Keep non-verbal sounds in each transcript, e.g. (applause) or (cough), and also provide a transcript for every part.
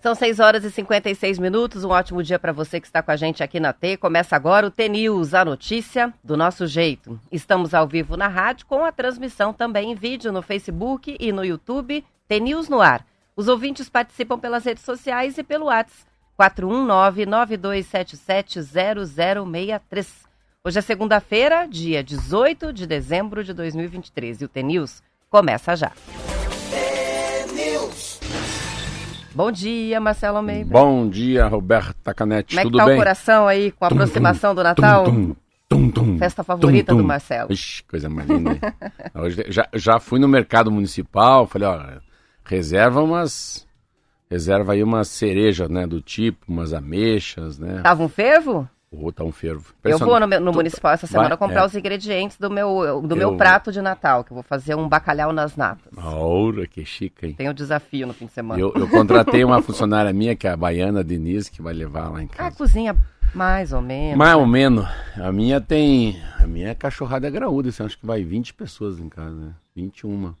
São 6 horas e 56 minutos. Um ótimo dia para você que está com a gente aqui na T. Começa agora o T-News, a notícia do nosso jeito. Estamos ao vivo na rádio com a transmissão também em vídeo no Facebook e no YouTube. T-News no ar. Os ouvintes participam pelas redes sociais e pelo WhatsApp 419-9277-0063. Hoje é segunda-feira, dia 18 de dezembro de 2023 e o T-News começa já. Bom dia, Marcelo Almeida. Bom dia, Roberta Canetti. Como é que Tudo tá bem? o coração aí com a aproximação do Natal? Tum, tum, tum, Festa favorita tum, tum. do Marcelo. Ixi, coisa mais linda. (laughs) Hoje, já, já fui no mercado municipal, falei, ó, reserva umas. Reserva aí umas cerejas, né? Do tipo, umas ameixas, né? Tava um fervo? Ou tá um fervo. Eu vou no, meu- no municipal essa semana vai- comprar é. os ingredientes do meu, do meu Eu- prato de Natal, que eu vou fazer um bacalhau nas natas. Ora, que chique, hein? Tem um desafio no fim de semana. Eu, eu contratei uma funcionária minha, que é a baiana Denise, que vai levar lá em Ah, casa. cozinha mais ou menos. Mais ou menos. A minha tem. A minha é cachorrada graúda. Assim, acho que vai 20 pessoas em casa, né? 21.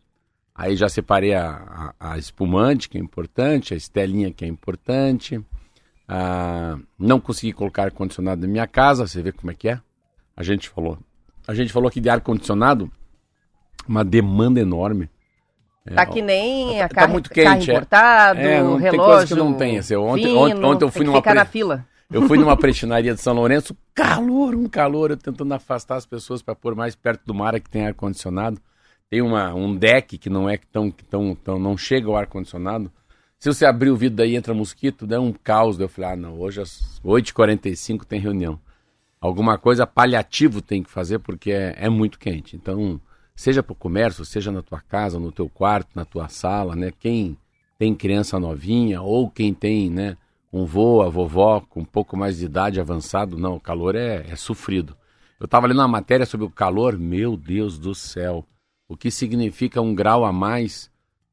Aí já separei a, a, a espumante, que é importante, a estelinha, que é importante. Ah, não consegui colocar ar-condicionado na minha casa, você vê como é que é? A gente falou. A gente falou que de ar-condicionado, uma demanda enorme. É, Tá que nem a Tá carro, muito quente, carro é. importado, É, não- tem relógio. coisa que não tem, assim, ontem- fino, ontem- ontem eu fui tem numa ficar pre- na fila. Eu fui numa (laughs) prestinaria de São Lourenço, calor, um calor, eu tentando afastar as pessoas para pôr mais perto do mar que tem ar condicionado. Tem uma, um deck que não é que tão, tão, tão não chega o ar condicionado. Se você abrir o vidro daí entra mosquito, dá um caos. Eu falei: "Ah, não, hoje às 8h45 tem reunião. Alguma coisa paliativo tem que fazer porque é, é muito quente. Então, seja para o comércio, seja na tua casa, no teu quarto, na tua sala, né? Quem tem criança novinha ou quem tem, né, um vô, a vovó com um pouco mais de idade avançado, não, o calor é, é sofrido. Eu estava lendo uma matéria sobre o calor, meu Deus do céu, o que significa um grau a mais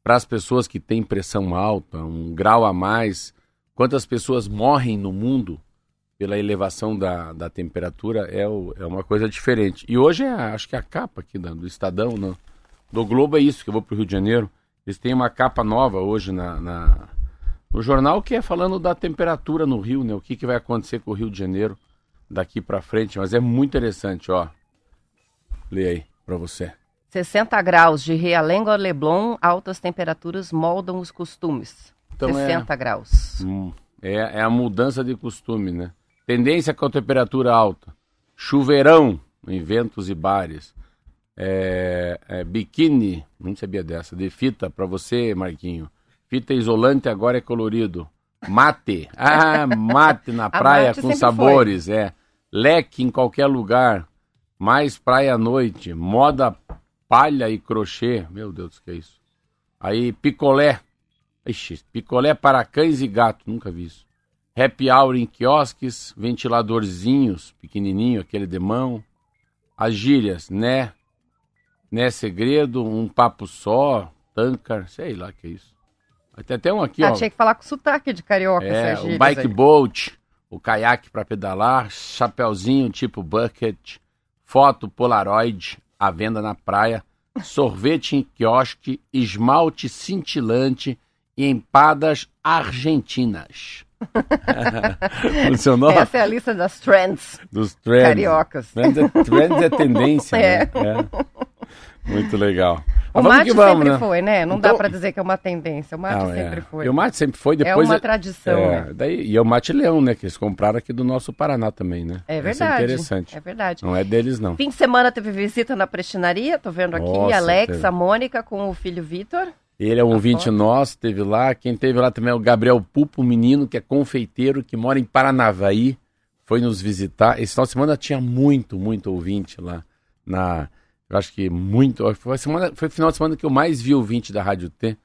para as pessoas que têm pressão alta, um grau a mais, quantas pessoas morrem no mundo pela elevação da, da temperatura é, o- é uma coisa diferente. E hoje é, acho que a capa aqui do Estadão, né, do Globo é isso, que eu vou para o Rio de Janeiro, eles têm uma capa nova hoje na, na- no jornal que é falando da temperatura no Rio, né? O que, que vai acontecer com o Rio de Janeiro daqui para frente. Mas é muito interessante, ó. Lê aí para você. 60 graus de Realengo a Leblon, altas temperaturas moldam os costumes. Então é- 60 graus. Hum, é, é a mudança de costume, né? Tendência com a temperatura alta. Chuveirão em ventos e bares. É, é, biquíni, não sabia dessa, de fita para você, Marquinho. Fita isolante agora é colorido. Mate, ah, mate na (laughs) praia mate com sabores, é. Leque em qualquer lugar. Mais praia à noite. Moda palha e crochê. Meu Deus, que é isso? Aí, picolé. Ixi, picolé para cães e gatos, nunca vi isso. Happy hour em quiosques, ventiladorzinhos, pequenininho, aquele de mão. As gírias, né? Né segredo, um papo só, tancar, sei lá que é isso. Tem até um aqui, ah, ó. tinha que falar com sotaque de carioca É, essas o bike aí. boat, o caiaque para pedalar, chapeuzinho tipo bucket, foto polaroid, à venda na praia, sorvete em quiosque, esmalte cintilante e empadas argentinas. (laughs) Funcionou? Essa é a lista das trends Dos trends. cariocas. Trends é, trends é tendência, (laughs) É. né? É. Muito legal. O vamos mate vamos, sempre né? foi, né? Não dá Então- pra dizer que é uma tendência. O mate Não, é. sempre foi. E o mate sempre foi, É depois... uma tradição, é, né? daí, e é o mate leão, né? Que eles compraram aqui do nosso Paraná também, né? É Essa verdade. É interessante. É verdade. Não é deles, não. Fim de semana teve visita na prestinaria, tô vendo aqui, Nossa, Alex, teve. a Mônica com o filho Vitor. Ele é um ouvinte foto. nosso, teve lá. Quem teve lá também é o Gabriel Pupo, menino que é confeiteiro, que mora em Paranavaí. Foi nos visitar. Esse final de semana tinha muito, muito ouvinte lá. Na, eu acho que muito. Foi, semana, foi o final de semana que eu mais vi ouvinte da Rádio T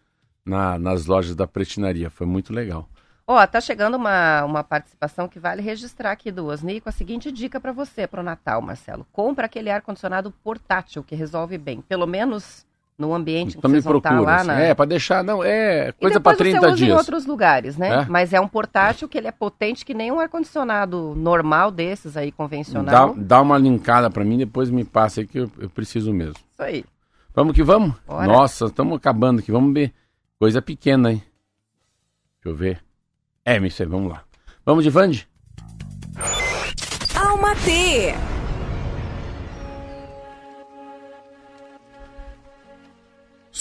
na, nas lojas da prestinaria. Foi muito legal. Ó, tá chegando uma, uma participação que vale registrar aqui do Osni com a seguinte dica pra você pro Natal, Marcelo. Compra aquele ar-condicionado portátil que resolve bem. Pelo menos no ambiente Então que me vocês vão estar lá assim. na... É, pra deixar. Não, é E coisa depois 30 você usa em dias. outros lugares, né? É? Mas é um portátil que ele é potente que nem um ar-condicionado normal desses aí, Dá, convencional. dá uma linkada pra mim, depois me passa aí que eu, eu preciso mesmo. Isso aí. Vamos que vamos? Bora. Nossa, estamos acabando aqui. Vamos ver. Coisa pequena, hein? Deixa eu ver. É, isso aí, vamos lá. Vamos de Vande? Alma T.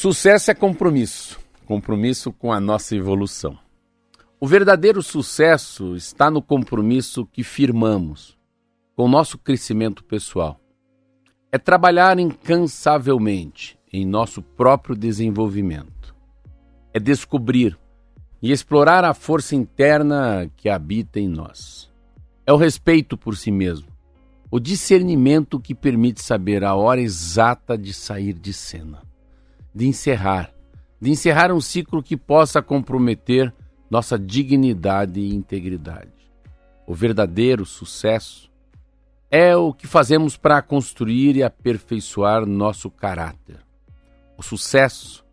Sucesso é compromisso. Compromisso com a nossa evolução. O verdadeiro sucesso está no compromisso que firmamos com o nosso crescimento pessoal. É trabalhar incansavelmente em nosso próprio desenvolvimento. É descobrir e explorar a força interna que habita em nós. É o respeito por si mesmo, o discernimento que permite saber a hora exata de sair de cena, de encerrar, de encerrar um ciclo que possa comprometer nossa dignidade e integridade. O verdadeiro sucesso é o que fazemos para construir e aperfeiçoar nosso caráter. O sucesso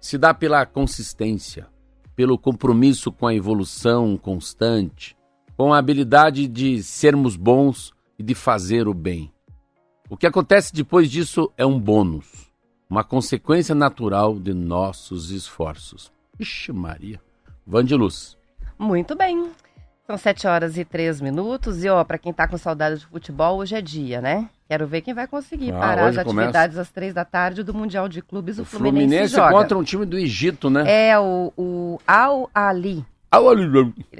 se dá pela consistência, pelo compromisso com a evolução constante, com a habilidade de sermos bons e de fazer o bem. O que acontece depois disso é um bônus, uma consequência natural de nossos esforços. Ixi, Maria. Vandiluz. Muito bem. São 7 horas e 3 minutos. E, ó, pra quem tá com saudade de futebol, hoje é dia, né? Quero ver quem vai conseguir Ah, parar as hoje começa. atividades às 3 da tarde do Mundial de Clubes. O, O Fluminense, Fluminense joga. contra um time do Egito, né? É o, o Al Ali. Ah, olha,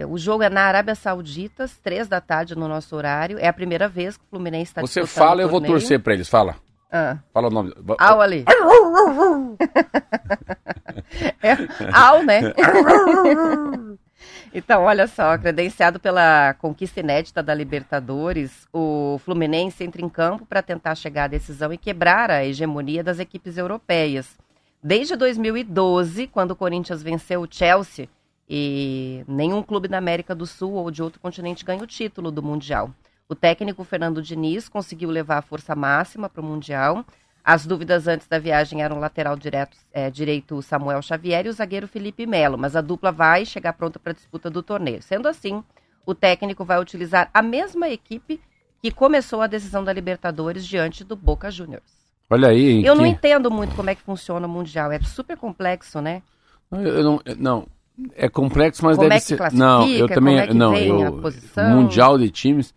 O jogo é na Arábia Saudita, às 3 da tarde no nosso horário. É a primeira vez que o Fluminense está Você fala, eu vou torcer pra eles. Fala. Ah, Fala o nome. Al Ali. (laughs) é Al, né? Então, olha só, credenciado pela conquista inédita da Libertadores, o Fluminense entra em campo para tentar chegar à decisão e quebrar a hegemonia das equipes europeias. Desde 2012, quando o Corinthians venceu o Chelsea, e nenhum clube da América do Sul ou de outro continente ganha o título do Mundial. O técnico Fernando Diniz conseguiu levar a força máxima para o Mundial. As dúvidas antes da viagem eram o lateral direto, é, direito Samuel Xavier e o zagueiro Felipe Melo, mas a dupla vai chegar pronta para a disputa do torneio. Sendo assim, o técnico vai utilizar a mesma equipe que começou a decisão da Libertadores diante do Boca Juniors. Olha aí. Eu não que- entendo muito como é que funciona o Mundial, é super complexo, né? Eu, não, eu- não, é complexo, mas Como deve é ser. Não, eu também. como é que não, eu, posição? mundial de times.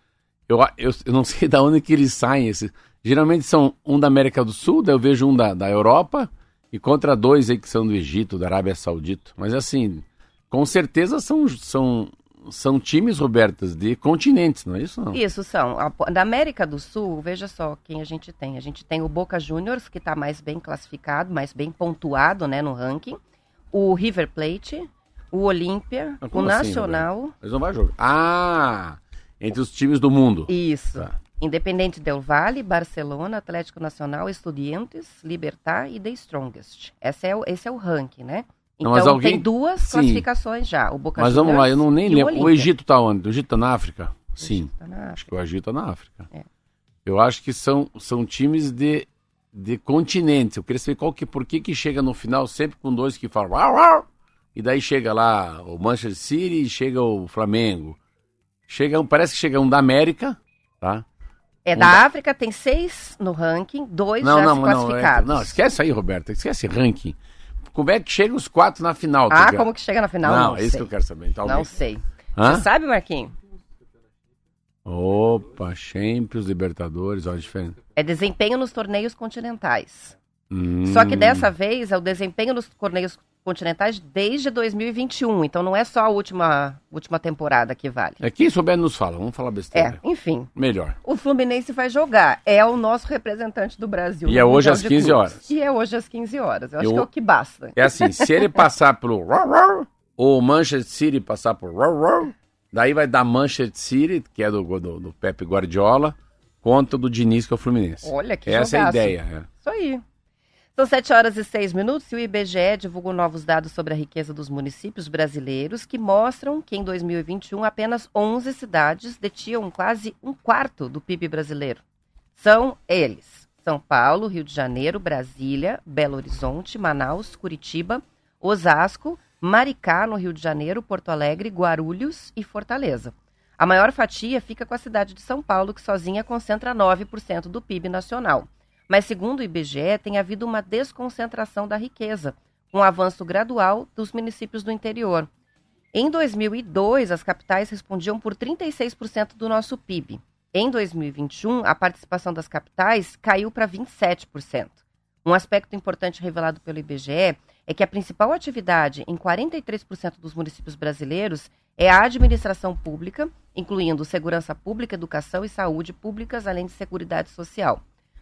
Eu, eu, eu não (laughs) sei da onde que eles saem. Esses. Geralmente são um da América do Sul, daí eu vejo um da, da Europa e contra dois aí que são do Egito, da Arábia Saudita. Mas assim, com certeza são, são, são times, Robertas, de continentes, não é isso? Não? Isso são. Da América do Sul, veja só quem a gente tem. A gente tem o Boca Juniors, que está mais bem classificado, mais bem pontuado né, no ranking. O River Plate, o Olímpia, o assim, Nacional. Eles não vão jogar. Ah! Entre os times do mundo. Isso. Tá. Independente Del Valle, Barcelona, Atlético Nacional, Estudiantes, Libertar e The Strongest. Esse é o, esse é o ranking, né? Então alguém- tem duas Sim. classificações já. O Boca Mas vamos lá, eu não nem lembro. O Olímpia. Egito tá onde? O Egito tá na África? Sim. Tá na Acho África. que o Egito tá na África. É. Eu acho que são, são times de, de continentes. Eu queria saber qual que, por que que chega no final sempre com dois que falam "Uau, uau", e daí chega lá o Manchester City e chega o Flamengo. Chega, um- parece que chega um da América, tá? É Um da da- África, tem seis no ranking, dois Não, já não, não, é, classificados. não, esquece aí, Roberta, esquece ranking. Como é que chegam os quatro na final? Ah, quer? como que chega na final? Não, Não, é isso que eu quero saber. Então, Não sei. Hã? Você sabe, Marquinhos? Opa, Champions, Libertadores, olha a diferença. É desempenho nos torneios continentais. Hum. Só que dessa vez é o desempenho nos torneios continentais desde 2021. Então não é só a última, última temporada que vale. É quem souber nos fala, vamos falar É, besteira. enfim. Melhor. O Fluminense vai jogar. É o nosso representante do Brasil. E é hoje às de 15 Clubes. horas. E é hoje às 15 horas. Eu acho Eu- que é o que basta. É assim, se ele passar pelo (laughs) ou Manchester City passar por daí vai dar Manchester City, que é do, do, do Pepe Guardiola, contra do Diniz, que é o Fluminense. Olha que Essa é a jogaço. ideia. é. Isso aí. São 7 horas e 6 minutos e o IBGE divulgou novos dados sobre a riqueza dos municípios brasileiros que mostram que em 2021 apenas 11 cidades detinham quase um quarto do PIB brasileiro. São eles: São Paulo, Rio de Janeiro, Brasília, Belo Horizonte, Manaus, Curitiba, Osasco, Maricá, no Rio de Janeiro, Porto Alegre, Guarulhos e Fortaleza. A maior fatia fica com a cidade de São Paulo, que sozinha concentra 9% do PIB nacional. Mas segundo o IBGE, tem havido uma desconcentração da riqueza, com um avanço gradual dos municípios do interior. Em 2002, as capitais respondiam por 36% do nosso PIB. Em 2021, a participação das capitais caiu para 27%. Um aspecto importante revelado pelo IBGE é que a principal atividade em 43% dos municípios brasileiros é a administração pública, incluindo segurança pública, educação e saúde públicas, além de seguridade social.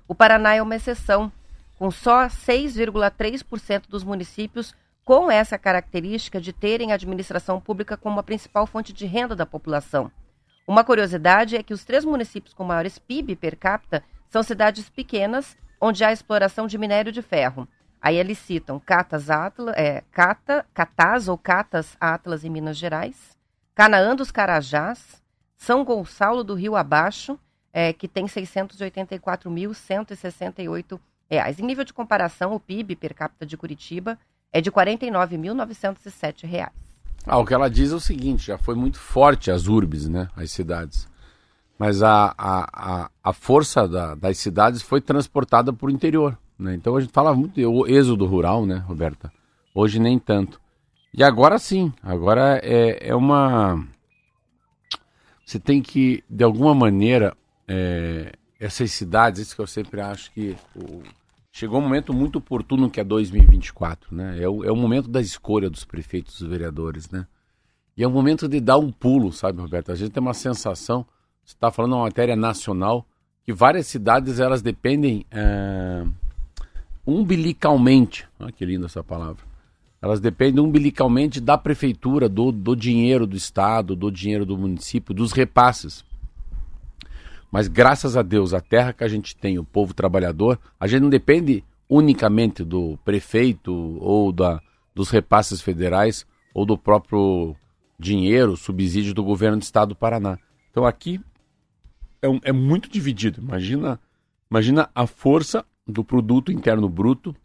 O Paraná é uma exceção, com só 6,3% dos municípios com essa característica de terem a administração pública como a principal fonte de renda da população. Uma curiosidade é que os três municípios com maiores PIB per capita são cidades pequenas, onde há exploração de minério de ferro. Aí eles citam Catas, Atlas, é, Cata, Catas ou Catas Atlas em Minas Gerais, Canaã dos Carajás, São Gonçalo do Rio Abaixo, é, que tem 684.168 reais. Em nível de comparação, o PIB per capita de Curitiba é de R$ 49.907. Ah, o que ela diz é o seguinte, já foi muito forte as urbes, né, as cidades. Mas a, a, a, a força da, das cidades foi transportada para o interior. Né? Então a gente fala muito de êxodo rural, né, Roberta? Hoje nem tanto. E agora sim, agora é, é uma. Você tem que, de alguma maneira, é, essas cidades, isso que eu sempre acho que o, chegou um momento muito oportuno que é 2024, né? É o, é o momento da escolha dos prefeitos dos vereadores, né? E é o momento de dar um pulo, sabe, Roberto? A gente tem uma sensação, você está falando uma matéria nacional, que várias cidades elas dependem é, umbilicalmente, olha que linda essa palavra, elas dependem umbilicalmente da prefeitura, do, do dinheiro do estado, do dinheiro do município, dos repasses. Mas graças a Deus, a terra que a gente tem, o povo trabalhador, a gente não depende unicamente do prefeito ou da, dos repasses federais ou do próprio dinheiro, subsídio do governo do estado do Paraná. Então aqui é, um, é muito dividido. Imagina, imagina a força do produto interno bruto.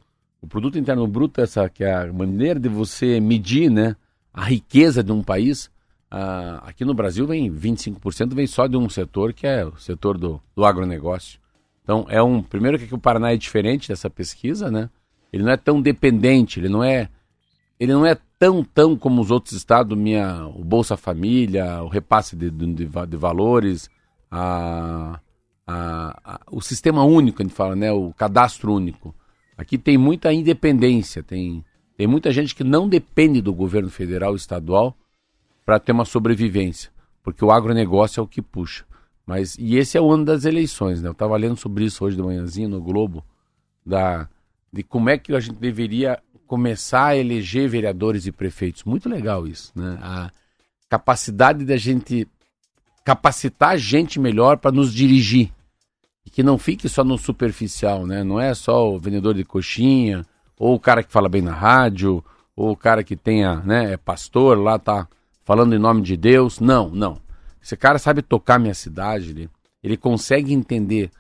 O produto interno bruto, essa que é a maneira de você medir, né, a riqueza de um país, ah, aqui no Brasil vem 25% vem só de um setor, que é o setor do, do agronegócio. Então, é um. Primeiro que o Paraná é diferente dessa pesquisa, né? Ele não é tão dependente, ele não é. Ele não é tão, tão como os outros estados, minha, o Bolsa Família, o repasse de, de, de valores, a, a, a, o sistema único, a gente fala, né? O cadastro único. Aqui tem muita independência, tem, tem muita gente que não depende do governo federal e estadual para ter uma sobrevivência, porque o agronegócio é o que puxa. Mas e esse é o ano das eleições, né? Eu estava lendo sobre isso hoje de manhãzinho no Globo, da de como é que a gente deveria começar a eleger vereadores e prefeitos. Muito legal isso, né? A capacidade da gente capacitar a gente melhor para nos dirigir. E que não fique só no superficial, né? Não é só o vendedor de coxinha, ou o cara que fala bem na rádio, ou o cara que tenha, né, é pastor, lá tá falando em nome de Deus. Não, não. Esse cara sabe tocar minha cidade, ele, ele consegue entender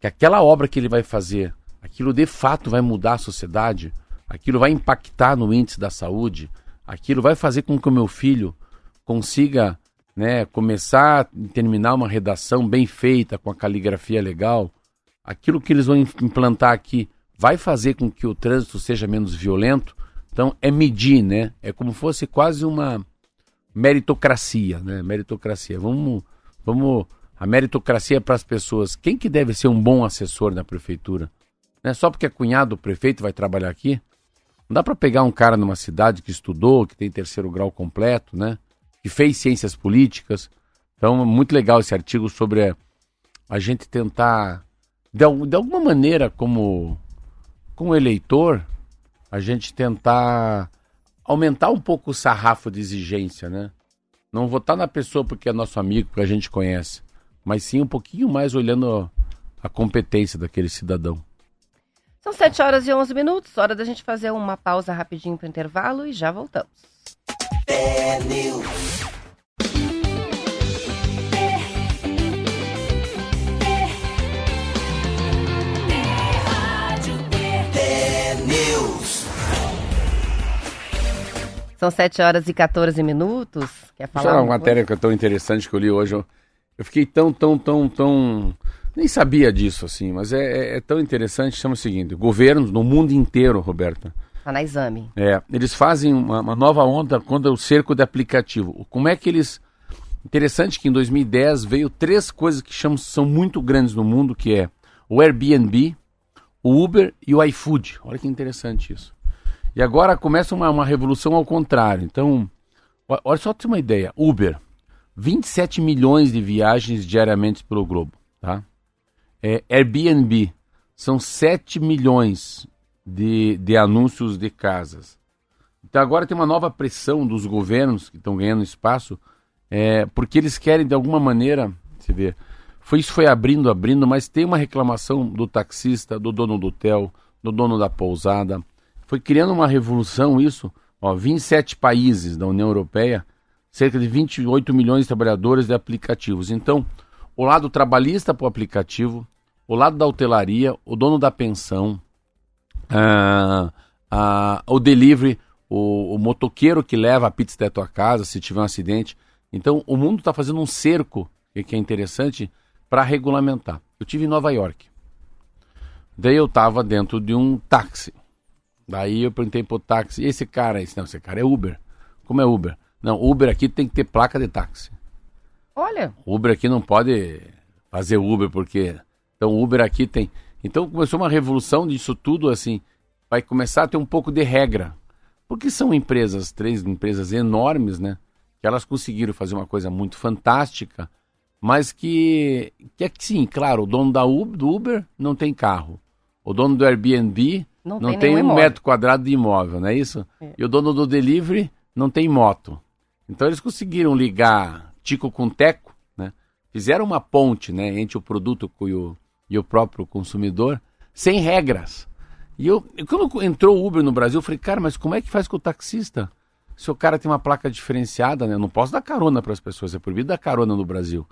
que aquela obra que ele vai fazer, aquilo de fato vai mudar a sociedade, aquilo vai impactar no índice da saúde, aquilo vai fazer com que o meu filho consiga né, começar e terminar uma redação bem feita, com a caligrafia legal. Aquilo que eles vão implantar aqui vai fazer com que o trânsito seja menos violento. Então, é medir, né? É como fosse quase uma meritocracia, né? Meritocracia. Vamos, vamos a meritocracia é para as pessoas. Quem que deve ser um bom assessor na prefeitura? Né? Só porque é cunhado do prefeito vai trabalhar aqui? Não dá para pegar um cara numa cidade que estudou, que tem terceiro grau completo, né? Que fez ciências políticas. Então, muito legal esse artigo sobre a, a gente tentar, de, de alguma maneira, como, como eleitor, a gente tentar aumentar um pouco o sarrafo de exigência, né? Não votar na pessoa porque é nosso amigo, porque a gente conhece, mas sim um pouquinho mais olhando a competência daquele cidadão. São 7 horas e 11 minutos, hora da gente fazer uma pausa rapidinho para o intervalo e já voltamos. São 7 horas e 14 minutos. Quer falar? Deixa uma matéria que é tão interessante que eu li hoje. Eu, eu fiquei tão, tão, tão, tão Nem sabia disso, assim, mas é, é, é tão interessante. Chama o seguinte: governos no mundo inteiro, Roberta. Está na exame. É, eles fazem uma, uma, nova onda contra o cerco de aplicativo. Como é que eles. Interessante que em 2010 veio três coisas que chamam, são muito grandes no mundo, que é o Airbnb, o Uber e o iFood. Olha que interessante isso. E agora começa uma, uma revolução ao contrário. Então, olha só ter uma ideia. Uber, 27 milhões de viagens diariamente pelo globo, tá? É, Airbnb, são 7 milhões de, de anúncios de casas. Então agora tem uma nova pressão dos governos que estão ganhando espaço, é, porque eles querem de alguma maneira, você vê, foi isso foi abrindo, abrindo, mas tem uma reclamação do taxista, do dono do hotel, do dono da pousada. Foi criando uma revolução isso. Ó, 27 países da União Europeia, cerca de 28 milhões de trabalhadores de aplicativos. Então, o lado trabalhista para o aplicativo, o lado da hotelaria, o dono da pensão, ah, ah, o delivery, o, o, motoqueiro que leva a pizza até a tua casa se tiver um acidente. Então, o mundo está fazendo um cerco, que é interessante, para regulamentar. Eu tive em Nova York. Daí eu estava dentro de um táxi. Daí eu perguntei pro táxi, esse cara, esse não, esse cara é Uber. Como é Uber? Não, Uber aqui tem que ter placa de táxi. Olha. Uber aqui não pode fazer Uber porque então Uber aqui tem. Então começou uma revolução disso tudo assim. Vai começar a ter um pouco de regra. Porque são empresas, três empresas enormes, né? Que elas conseguiram fazer uma coisa muito fantástica mas que, que é que sim, claro, o dono da Uber, do Uber não tem carro. O dono do Airbnb não, não tem, tem um imóvel. metro quadrado de imóvel, não é isso? É. E o dono do delivery não tem moto. Então eles conseguiram ligar Tico com Teco, né? Fizeram uma ponte, né, entre o produto e o, e o próprio consumidor, sem regras. E eu, quando entrou o Uber no Brasil, eu falei, cara, mas como é que faz com o taxista? Se o cara tem uma placa diferenciada, né? Eu não posso dar carona para as pessoas, é proibido dar carona no Brasil.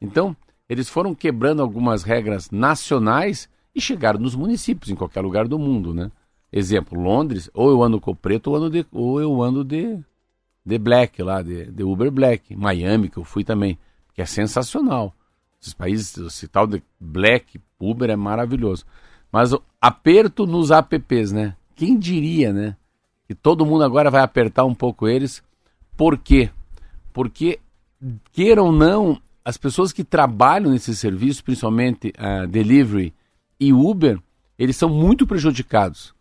Então, eles foram quebrando algumas regras nacionais e chegaram nos municípios, em qualquer lugar do mundo, né? Exemplo, Londres, ou eu ando com preto ou, ando de, ou eu ando de, de black lá, de, de Uber Black. Miami, que eu fui também, que é sensacional. Esses países, esse tal de black, Uber é maravilhoso. Mas aperto nos apps, né? Quem diria, né? Que todo mundo agora vai apertar um pouco eles. Por quê? Porque, queiram ou não, as pessoas que trabalham nesse serviço, principalmente uh, delivery e Uber, eles são muito prejudicados.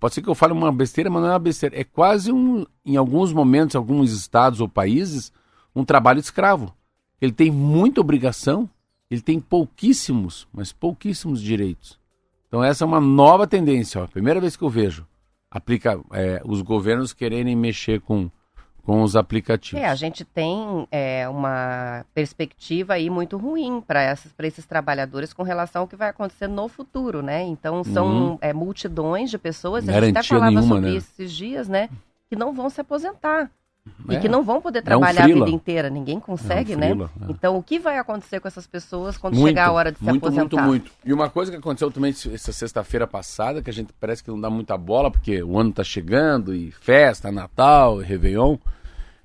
Pode ser que eu fale uma besteira, mas não é uma besteira. É quase um, em alguns momentos, alguns estados ou países, um trabalho escravo. Ele tem muita obrigação, ele tem pouquíssimos, mas pouquíssimos direitos. Então essa é uma nova tendência. Ó. Primeira vez que eu vejo aplica, é, os governos quererem mexer com com os aplicativos. É, a gente tem é, uma perspectiva aí muito ruim para esses trabalhadores com relação ao que vai acontecer no futuro, né? Então são uhum. é, multidões de pessoas, Garantia a gente até falava nenhuma, sobre né? esses dias, né? Que não vão se aposentar. É. E que não vão poder trabalhar é um a vida inteira, ninguém consegue, é um frila, né? É. Então, o que vai acontecer com essas pessoas quando muito, chegar a hora de se muito, aposentar? Muito, muito, E uma coisa que aconteceu também essa sexta-feira passada, que a gente parece que não dá muita bola, porque o ano está chegando, e festa, Natal, e Réveillon.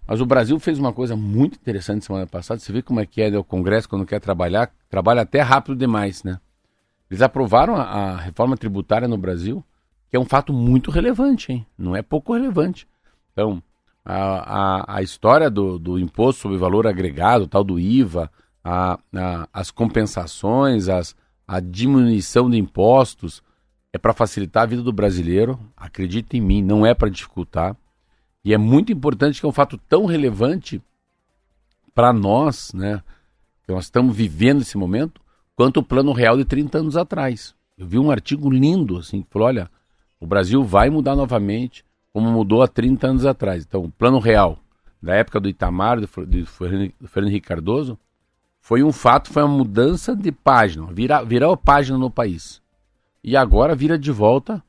Mas o Brasil fez uma coisa muito interessante semana passada. Você vê como é que é né, o Congresso quando quer trabalhar, trabalha até rápido demais, né? Eles aprovaram a, a reforma tributária no Brasil, que é um fato muito relevante, hein? Não é pouco relevante. Então, a, a, a história do, do imposto sobre valor agregado, tal do IVA, a, a, as compensações, as, a diminuição de impostos, é para facilitar a vida do brasileiro. Acredita em mim, não é para dificultar. E é muito importante que é um fato tão relevante para nós, né? Que nós estamos vivendo esse momento, quanto o plano real de 30 anos atrás. Eu vi um artigo lindo, assim, que falou: olha, o Brasil vai mudar novamente, como mudou há 30 anos atrás. Então, o plano real, da época do Itamar, do, do Fernando Henrique Cardoso, foi um fato, foi uma mudança de página, virar, virar a página no país. E agora vira de volta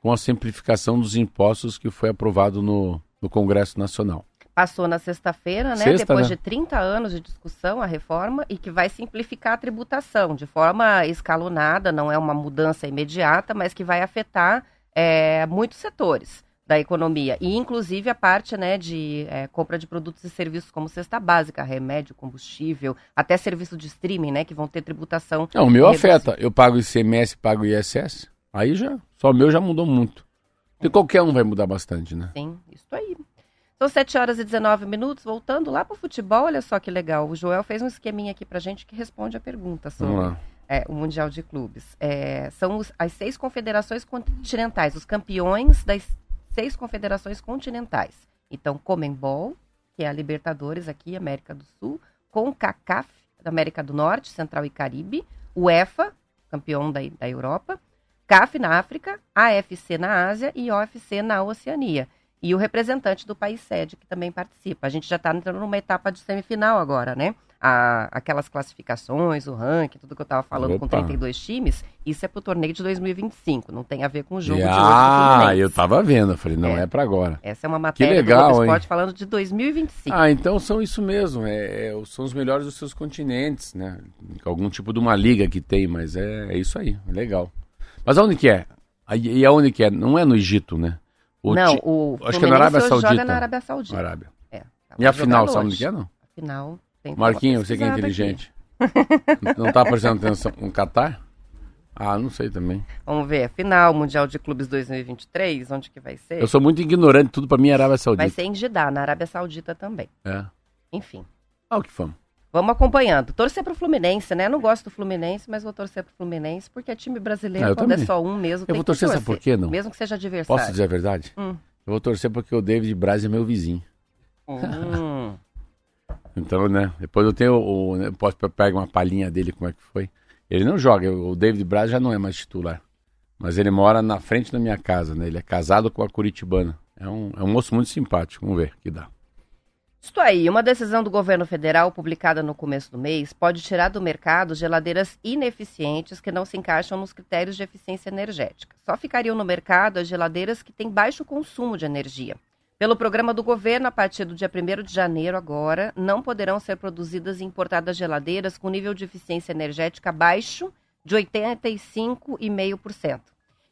com a simplificação dos impostos que foi aprovado no, no Congresso Nacional. Passou na sexta-feira, né? Sexta, depois né? de 30 anos de discussão, a reforma, e que vai simplificar a tributação de forma escalonada, não é uma mudança imediata, mas que vai afetar é, muitos setores. Da economia. E, inclusive, a parte né, de é, compra de produtos e serviços como cesta básica, remédio, combustível, até serviço de streaming, né? Que vão ter tributação. Não, o meu afeta. Eu pago ICMS, pago ISS. Aí já, só o meu já mudou muito. E qualquer um vai mudar bastante, né? Sim, isso aí. São 7 horas e 19 minutos, voltando lá para o futebol, olha só que legal. O Joel fez um esqueminha aqui para gente que responde a pergunta sobre é, o Mundial de Clubes. É, são os, as seis confederações continentais, os campeões das seis confederações continentais. Então, Comembol, que é a Libertadores aqui, América do Sul, CONCACAF, da América do Norte, Central e Caribe, UEFA, campeão da, da Europa, CAF na África, AFC na Ásia e OFC na Oceania e o representante do país sede que também participa. A gente já está entrando numa etapa de semifinal agora, né? A, aquelas classificações, o ranking, tudo que eu estava falando Opa. com 32 times, isso é para o torneio de 2025, não tem a ver com o jogo e, de hoje. Ah, eu estava vendo, eu falei, não é, é para agora. Essa é uma matéria que legal, do Esporte falando de 2025. Ah, então são isso mesmo, é, é, são os melhores dos seus continentes, né? Algum tipo de uma liga que tem, mas é, é isso aí, legal. Mas aonde que é? E aonde que é? Não é no Egito, né? O não, ti... o Acho que é na Arábia Saudita. joga na Arábia Saudita. Arábia. É, tá e a final, sabe onde que é, não? A final... Marquinhos, você que é inteligente. não tá prestando atenção no Catar? Ah, não sei também. Vamos ver, a final Mundial de Clubes 2023, onde que vai ser? Eu sou muito ignorante, tudo para mim é Arábia Saudita. Vai ser em Jeddah, na Arábia Saudita também. É. Enfim. Ah, o que fama. Vamos acompanhando. Torcer pro Fluminense, né? Não gosto do Fluminense, mas vou torcer pro Fluminense, porque é time brasileiro, ah, quando é também. é só um mesmo, Eu vou torcer, torcer, sabe por quê, não? Mesmo que seja adversário. Posso dizer a verdade? Hum. Eu vou torcer porque o David Braz é meu vizinho. Hum. (laughs) então, né? Depois eu tenho o. Eu posso pegar uma palhinha dele, como é que foi. Ele não joga, o David Braz já não é mais titular. Mas ele mora na frente da minha casa, né? Ele é casado com a Curitibana. É um, é um moço muito simpático. Vamos ver que dá. Isto aí, uma decisão do governo federal publicada no começo do mês pode tirar do mercado geladeiras ineficientes que não se encaixam nos critérios de eficiência energética. Só ficariam no mercado as geladeiras que têm baixo consumo de energia. Pelo programa do governo, a partir do dia 1 de janeiro agora, não poderão ser produzidas e importadas geladeiras com nível de eficiência energética baixo de 85,5%.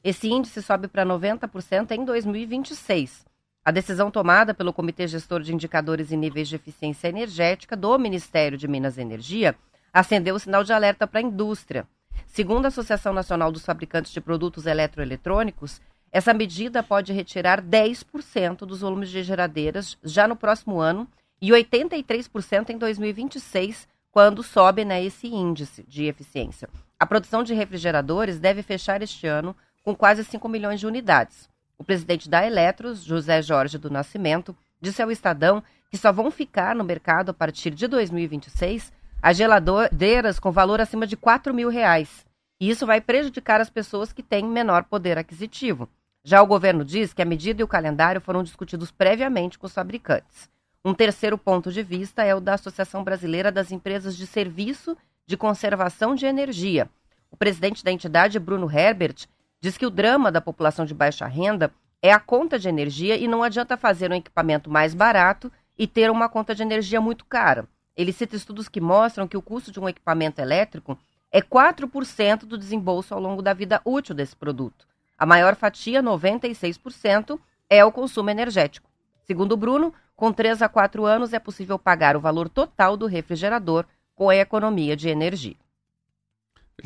Esse índice sobe para 90% em 2026. A decisão tomada pelo Comitê Gestor de Indicadores e Níveis de Eficiência Energética do Ministério de Minas e Energia acendeu o sinal de alerta para a indústria. Segundo a Associação Nacional dos Fabricantes de Produtos Eletroeletrônicos, essa medida pode retirar 10% dos volumes de geradeiras já no próximo ano e 83% em 2026, quando sobe né, esse índice de eficiência. A produção de refrigeradores deve fechar este ano com quase 5 milhões de unidades. O presidente da Eletros, José Jorge do Nascimento, disse ao Estadão que só vão ficar no mercado a partir de 2026 as geladeiras com valor acima de 4 mil reais. E isso vai prejudicar as pessoas que têm menor poder aquisitivo. Já o governo diz que a medida e o calendário foram discutidos previamente com os fabricantes. Um terceiro ponto de vista é o da Associação Brasileira das Empresas de Serviço de Conservação de Energia. O presidente da entidade, Bruno Herbert, Diz que o drama da população de baixa renda é a conta de energia e não adianta fazer um equipamento mais barato e ter uma conta de energia muito cara. Ele cita estudos que mostram que o custo de um equipamento elétrico é 4% do desembolso ao longo da vida útil desse produto. A maior fatia, 96%, é o consumo energético. Segundo Bruno, com 3 a 4 anos é possível pagar o valor total do refrigerador com a economia de energia.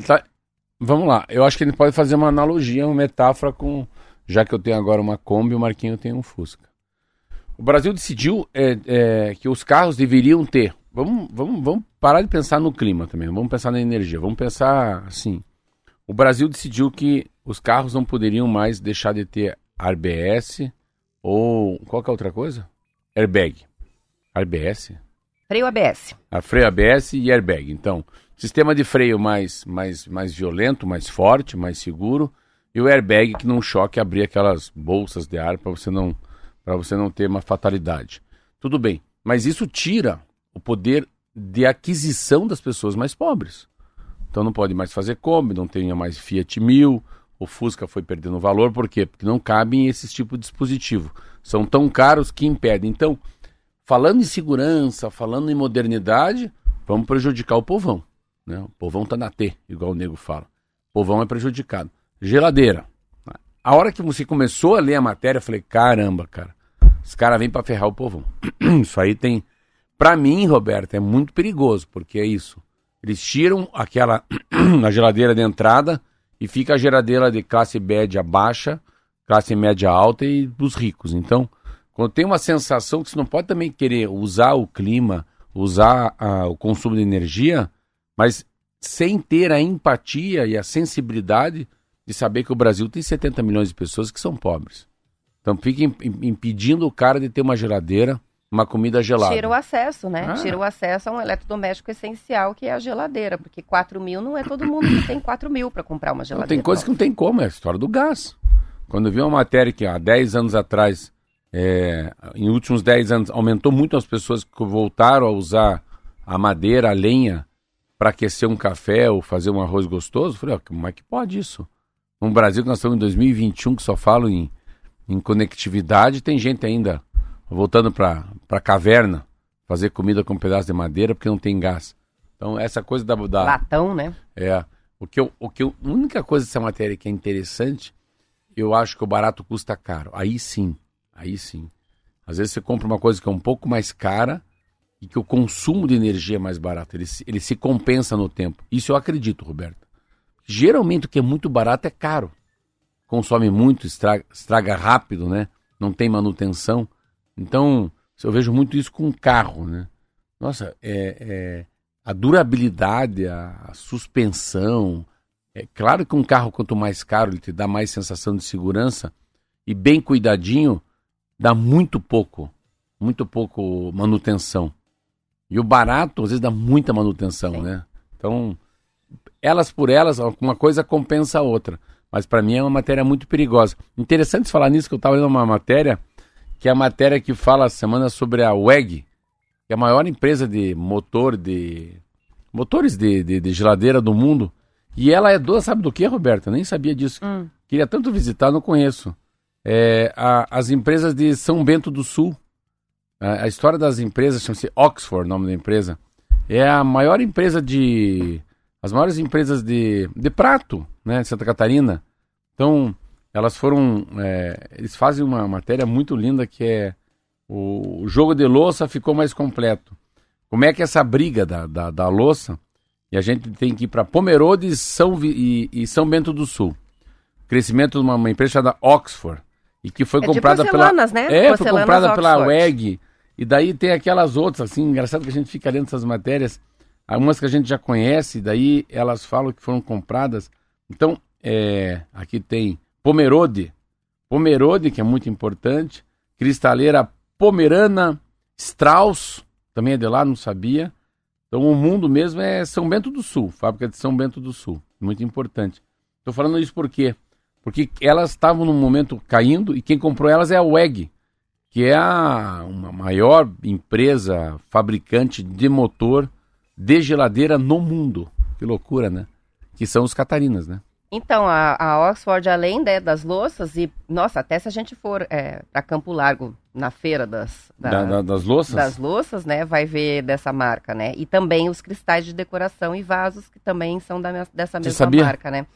Tá, Vamos lá, eu acho que ele pode fazer uma analogia, uma metáfora com. Já que eu tenho agora uma Kombi, o Marquinho tem um Fusca. O Brasil decidiu é, é, que os carros deveriam ter. Vamos, vamos, vamos parar de pensar no clima também, vamos pensar na energia, vamos pensar assim. O Brasil decidiu que os carros não poderiam mais deixar de ter ABS ou. Qual que é outra coisa? Airbag. ABS? Freio ABS. A freio ABS e airbag. Então, Sistema de freio mais, mais, mais violento, mais forte, mais seguro. E o airbag que não choque abrir aquelas bolsas de ar para você não para você não ter uma fatalidade. Tudo bem, mas isso tira o poder de aquisição das pessoas mais pobres. Então não pode mais fazer Kombi, não tenha mais Fiat 1000, o Fusca foi perdendo valor, por quê? Porque não cabem esses tipos de dispositivo. São tão caros que impedem. Então, falando em segurança, falando em modernidade, vamos prejudicar o povão. Né? O povão tá na T, igual o nego fala. O povão é prejudicado. Geladeira. a hora que você começou a ler a matéria, eu falei, caramba, cara, os caras vêm para ferrar o povão. (clears throat) Isso aí tem. Pra mim, Roberto, é muito perigoso, porque é isso. Eles tiram aquela (clears throat) a geladeira de entrada e fica a geladeira de classe média baixa, classe média alta e dos ricos. Então, quando tem uma sensação que você não pode também querer usar o clima, usar a, o consumo de energia, mas sem ter a empatia e a sensibilidade de saber que o Brasil tem 70 milhões de pessoas que são pobres. Então fica impedindo o cara de ter uma geladeira, uma comida gelada. Tira o acesso, né? Ah. Tira o acesso a um eletrodoméstico essencial que é a geladeira, porque 4 mil não é todo mundo que tem 4 mil para comprar uma geladeira. Não, tem coisa que não tem como, é a história do gás. Quando eu vi uma matéria que há 10 anos atrás, é, em últimos 10 anos, aumentou muito as pessoas que voltaram a usar a madeira, a lenha, para aquecer um café ou fazer um arroz gostoso, eu falei, ó, como é que pode isso? No Brasil, que nós estamos em 2021, que só falo em em conectividade, tem gente ainda voltando para a caverna fazer comida com um pedaço de madeira porque não tem gás. Então, essa coisa da. da Latão, né? É. O que eu, o que eu, a única coisa dessa matéria que é interessante, eu acho que o barato custa caro. Aí sim. Aí sim. Às vezes você compra uma coisa que é um pouco mais cara e que o consumo de energia é mais barato. Ele, ele se compensa no tempo. Isso eu acredito, Roberto. Geralmente o que é muito barato é caro consome muito, estraga, estraga rápido, né? Não tem manutenção. Então, eu vejo muito isso com carro, né? Nossa, é, é a durabilidade, a, a, suspensão. É claro que um carro, quanto mais caro, ele te dá mais sensação de segurança e bem cuidadinho, dá muito pouco, muito pouco manutenção. E o barato, às vezes, dá muita manutenção, Sim. né? Então, elas por elas, uma coisa compensa a outra. Mas para mim é uma matéria muito perigosa. Interessante falar nisso, que eu estava lendo uma matéria, que é a matéria que fala a semana sobre a WEG, que é a maior empresa de motor de. motores de, de, de geladeira do mundo. E ela é dona, sabe do que, Roberta? Nem sabia disso. Hum. Queria tanto visitar, não conheço. É, a, as empresas de São Bento do Sul. A, a história das empresas chama-se Oxford, o nome da empresa. É a maior empresa de as maiores empresas de, de prato, né, de Santa Catarina. Então, elas foram. É, eles fazem uma matéria muito linda que é o, o, jogo de louça ficou mais completo. Como é que essa briga da, da, da louça, e a gente tem que ir para Pomerode e São, e, e, São Bento do Sul. Crescimento de uma, uma empresa chamada Oxford. E que foi é comprada pela. Né? É, foi comprada Oxford. pela WEG. E daí tem aquelas outras, assim, engraçado que a gente fica lendo essas matérias Algumas que a gente já conhece, daí elas falam que foram compradas. Então, é, aqui tem Pomerode, Pomerode, que é muito importante, Cristaleira Pomerana, Strauss, também é de lá, não sabia. Então, o mundo mesmo é São Bento do Sul, fábrica de São Bento do Sul, muito importante. Estou falando isso por quê? Porque elas estavam num momento caindo e quem comprou elas é a WEG, que é a, uma maior empresa fabricante de motor de geladeira no mundo. Que loucura, né? Que são os Catarinas, né? Então, a, a Oxford, além né, das louças, e, nossa, até se a gente for é, para Campo Largo, na feira das, da, da, da, das louças, das louças, né, vai ver dessa marca, né? E também os cristais de decoração e vasos, que também são da, dessa mesma sabia? marca, né?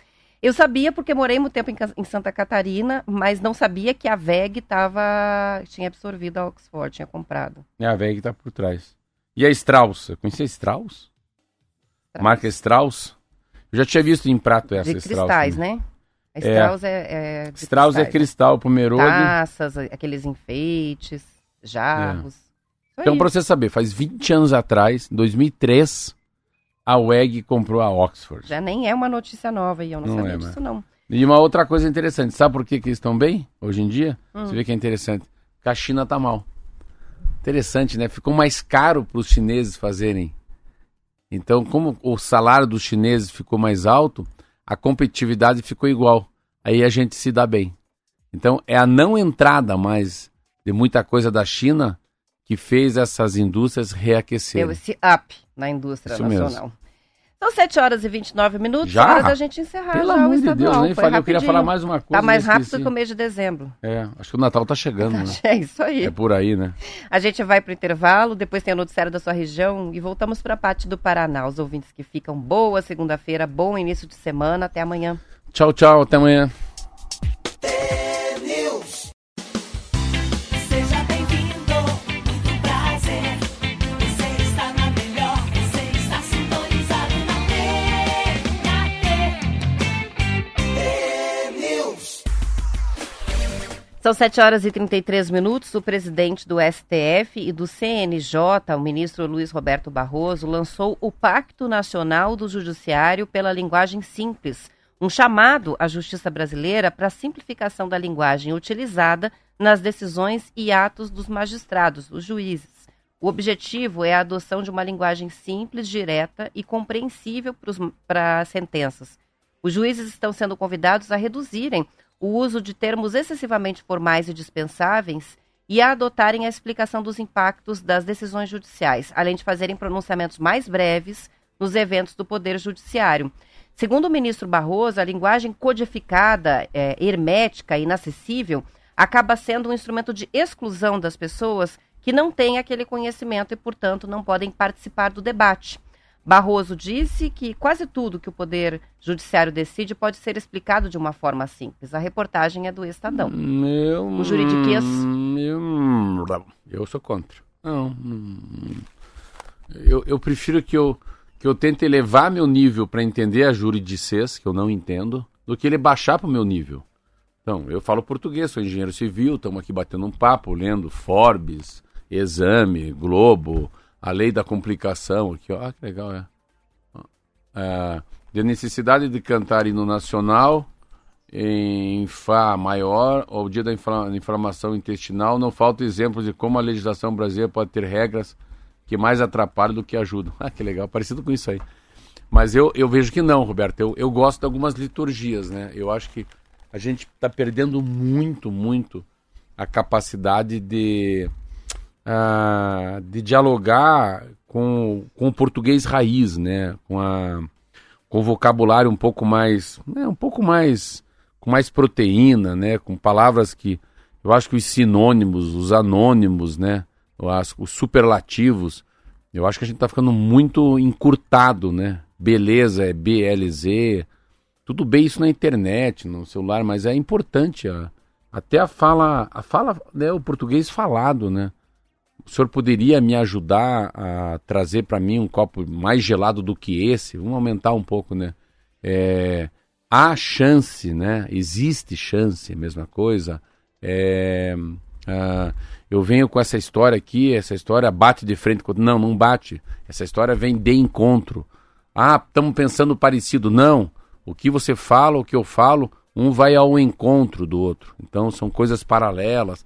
Eu sabia porque morei muito tempo em, em, Santa Catarina, mas não sabia que a VEG tava, tinha absorvido a Oxford, tinha comprado. É, a VEG está por trás. E a Strauss? Eu conhecia Strauss? Strauss? Marca Strauss? Eu já tinha visto em prato essa de cristais, né? A Strauss é, é, é Strauss é cristais, é cristal, pomerode. Taças, aqueles enfeites, jarros. É. Então, para você saber, faz 20 anos atrás, em 2003, a WEG comprou a Oxford. Já nem é uma notícia nova e eu não, não sabia é, disso, não. E uma outra coisa interessante, sabe por que, que eles estão bem hoje em dia? Hum. Você vê que é interessante. Porque a China tá mal. Interessante, né? Ficou mais caro para os chineses fazerem. Então, como o salário dos chineses ficou mais alto, a competitividade ficou igual. Aí a gente se dá bem. Então, é a não entrada mais de muita coisa da China que fez essas indústrias reaquecerem. Deu esse up na indústria Isso nacional. Mesmo. São 7 horas e 29 minutos, já? hora da gente encerrar Pelo já amor o estadual. De Deus, nem falei, eu queria falar mais uma coisa. Tá mais rápido que o mês de dezembro. É, acho que o Natal tá chegando, né? (laughs) É isso aí. É por aí, né? A gente vai pro intervalo, depois tem o noticiário da sua região e voltamos para a parte do Paraná. Os ouvintes que ficam, boa segunda-feira, bom início de semana, até amanhã. Tchau, tchau, até amanhã. São 7 horas e 33 minutos. O presidente do STF e do CNJ, o ministro Luiz Roberto Barroso, lançou o Pacto Nacional do Judiciário pela Linguagem Simples, um chamado à justiça brasileira para a simplificação da linguagem utilizada nas decisões e atos dos magistrados, os juízes. O objetivo é a adoção de uma linguagem simples, direta e compreensível para as sentenças. Os juízes estão sendo convidados a reduzirem o uso de termos excessivamente formais e dispensáveis e a adotarem a explicação dos impactos das decisões judiciais, além de fazerem pronunciamentos mais breves nos eventos do Poder Judiciário. Segundo o ministro Barroso, a linguagem codificada, é, hermética e inacessível acaba sendo um instrumento de exclusão das pessoas que não têm aquele conhecimento e, portanto, não podem participar do debate. Barroso disse que quase tudo que o Poder Judiciário decide pode ser explicado de uma forma simples. A reportagem é do Estadão. Meu, o juridiquês... Meu, eu sou contra. Não, eu, eu prefiro que eu, que eu tente elevar meu nível para entender a juridicês, que eu não entendo, do que ele baixar para o meu nível. Então, eu falo português, sou engenheiro civil, estamos aqui batendo um papo, lendo Forbes, Exame, Globo, a lei da complicação aqui, ó. Ah, que legal, é. é de necessidade de cantar hino nacional em Fá maior ou dia da inflamação intestinal, não falta exemplos de como a legislação brasileira pode ter regras que mais atrapalham do que ajudam. (laughs) Ah, que legal, parecido com isso aí. Mas eu, eu vejo que não, Roberto. Eu, eu gosto de algumas liturgias, né? Eu acho que a gente está perdendo muito, muito a capacidade de uh, de dialogar com, com o português raiz, né? Com, a, com o vocabulário um pouco mais, né? um pouco mais, com mais proteína, né? Com palavras que eu acho que os sinônimos, os anônimos, né? As, os superlativos, eu acho que a gente está ficando muito encurtado, né? Beleza é BLZ, tudo bem isso na internet, no celular, mas é importante a, até a fala, a fala, né, o português falado, né? O senhor poderia me ajudar a trazer para mim um copo mais gelado do que esse? Vamos aumentar um pouco, né? É, há chance, né? Existe chance, a mesma coisa. É, uh, eu venho com essa história aqui, essa história bate de frente com. Não, não bate. Essa história vem de encontro. Ah, estamos pensando parecido. Não. O que você fala, o que eu falo, um vai ao encontro do outro. Então são coisas paralelas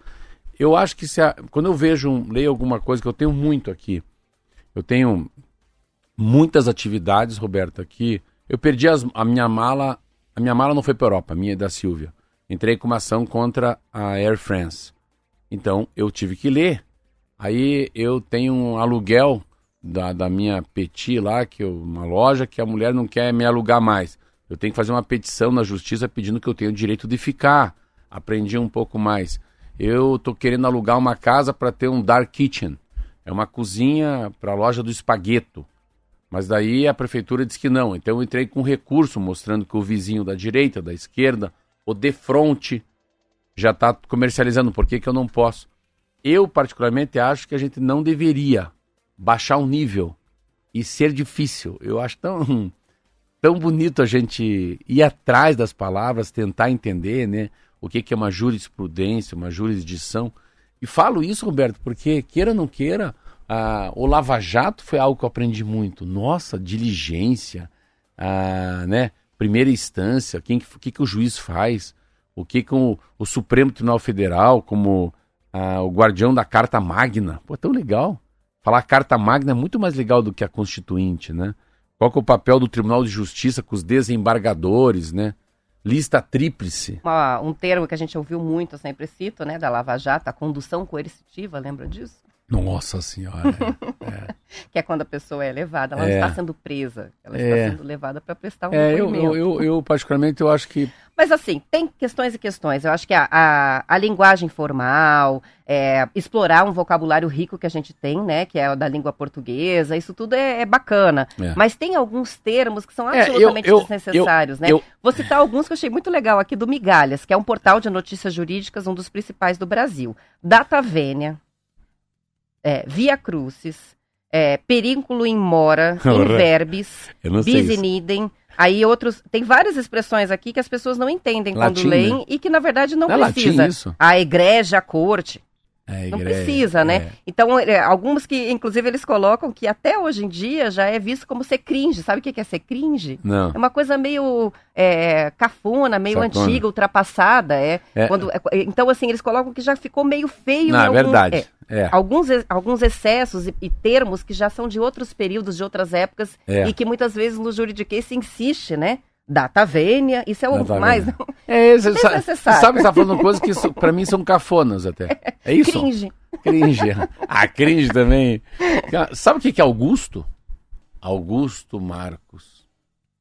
eu acho que se a, quando eu vejo, leio alguma coisa que eu tenho muito aqui, eu tenho muitas atividades, Roberto, aqui. Eu perdi as, a minha mala, a minha mala não foi para Europa, a minha é da Silvia. Entrei com uma ação contra a Air France. Então eu tive que ler. Aí eu tenho um aluguel da, da minha Petit lá, que eu, uma loja que a mulher não quer me alugar mais. Eu tenho que fazer uma petição na justiça pedindo que eu tenha o direito de ficar. Aprendi um pouco mais eu estou querendo alugar uma casa para ter um dark kitchen. É uma cozinha para a loja do espagueto. Mas daí a prefeitura disse que não. Então eu entrei com um recurso mostrando que o vizinho da direita, da esquerda, o de frente, já está comercializando. Por que, que eu não posso? Eu, particularmente, acho que a gente não deveria baixar o nível e ser difícil. Eu acho tão, (laughs) tão bonito a gente ir atrás das palavras, tentar entender, né? O que, que é uma jurisprudência, uma jurisdição. E falo isso, Roberto, porque, queira ou não queira, ah, o Lava Jato foi algo que eu aprendi muito. Nossa, diligência, ah, né? primeira instância, o que, que, o juiz faz, o que, que o, o Supremo Tribunal Federal, como ah, o guardião da Carta Magna. Pô, tão legal. Falar Carta Magna é muito mais legal do que a Constituinte, né? Qual que é o papel do Tribunal de Justiça com os desembargadores, né? Lista tríplice. Uma, um termo que a gente ouviu muito, eu sempre cito, né, da Lava Jato, a condução coercitiva, lembra disso? Nossa Senhora. É. (laughs) que é quando a pessoa é levada, ela é. não está sendo presa, ela é. está sendo levada para prestar um é, depoimento. Eu, eu, eu, particularmente, eu acho que... Mas assim, tem questões e questões. Eu acho que a, a, a linguagem formal, é, explorar um vocabulário rico que a gente tem, né, que é o da língua portuguesa, isso tudo é, é bacana. É. Mas tem alguns termos que são absolutamente eu, desnecessários, né? Vou citar alguns que eu achei muito legal aqui do Migalhas, que é um portal de notícias jurídicas, um dos principais do Brasil. Data Vênia, é, Via Crucis, é, perínculo in mora, (laughs) in verbis, Eu não sei bis in idem. Aí outros. Tem várias expressões aqui que as pessoas não entendem Latim, quando leem né? e que, na verdade, não, é latim precisa. isso? A igreja, a corte. É, Não igreja, precisa, né? é. Então, é, alguns que, inclusive, eles colocam que até hoje em dia já é visto como ser cringe. Sabe o que é ser cringe? Não. É uma coisa meio é, cafona, meio Sacona. antiga, ultrapassada. É. Quando, então, assim, eles colocam que já ficou meio feio. Não, é algum- verdade. É, É. alguns, alguns excessos e, e termos que já são de outros períodos, de outras épocas, É. e que muitas vezes no juridiquês se insiste, né? Data vênia, isso é o Data mais vênia. É, (laughs) você sabe, Desnecessário. você sabe que você tá falando coisas que pra mim são cafonas até. É isso? cringe. Cringe. Ah, cringe também. Sabe o que que é Augusto? Augusto Marcos.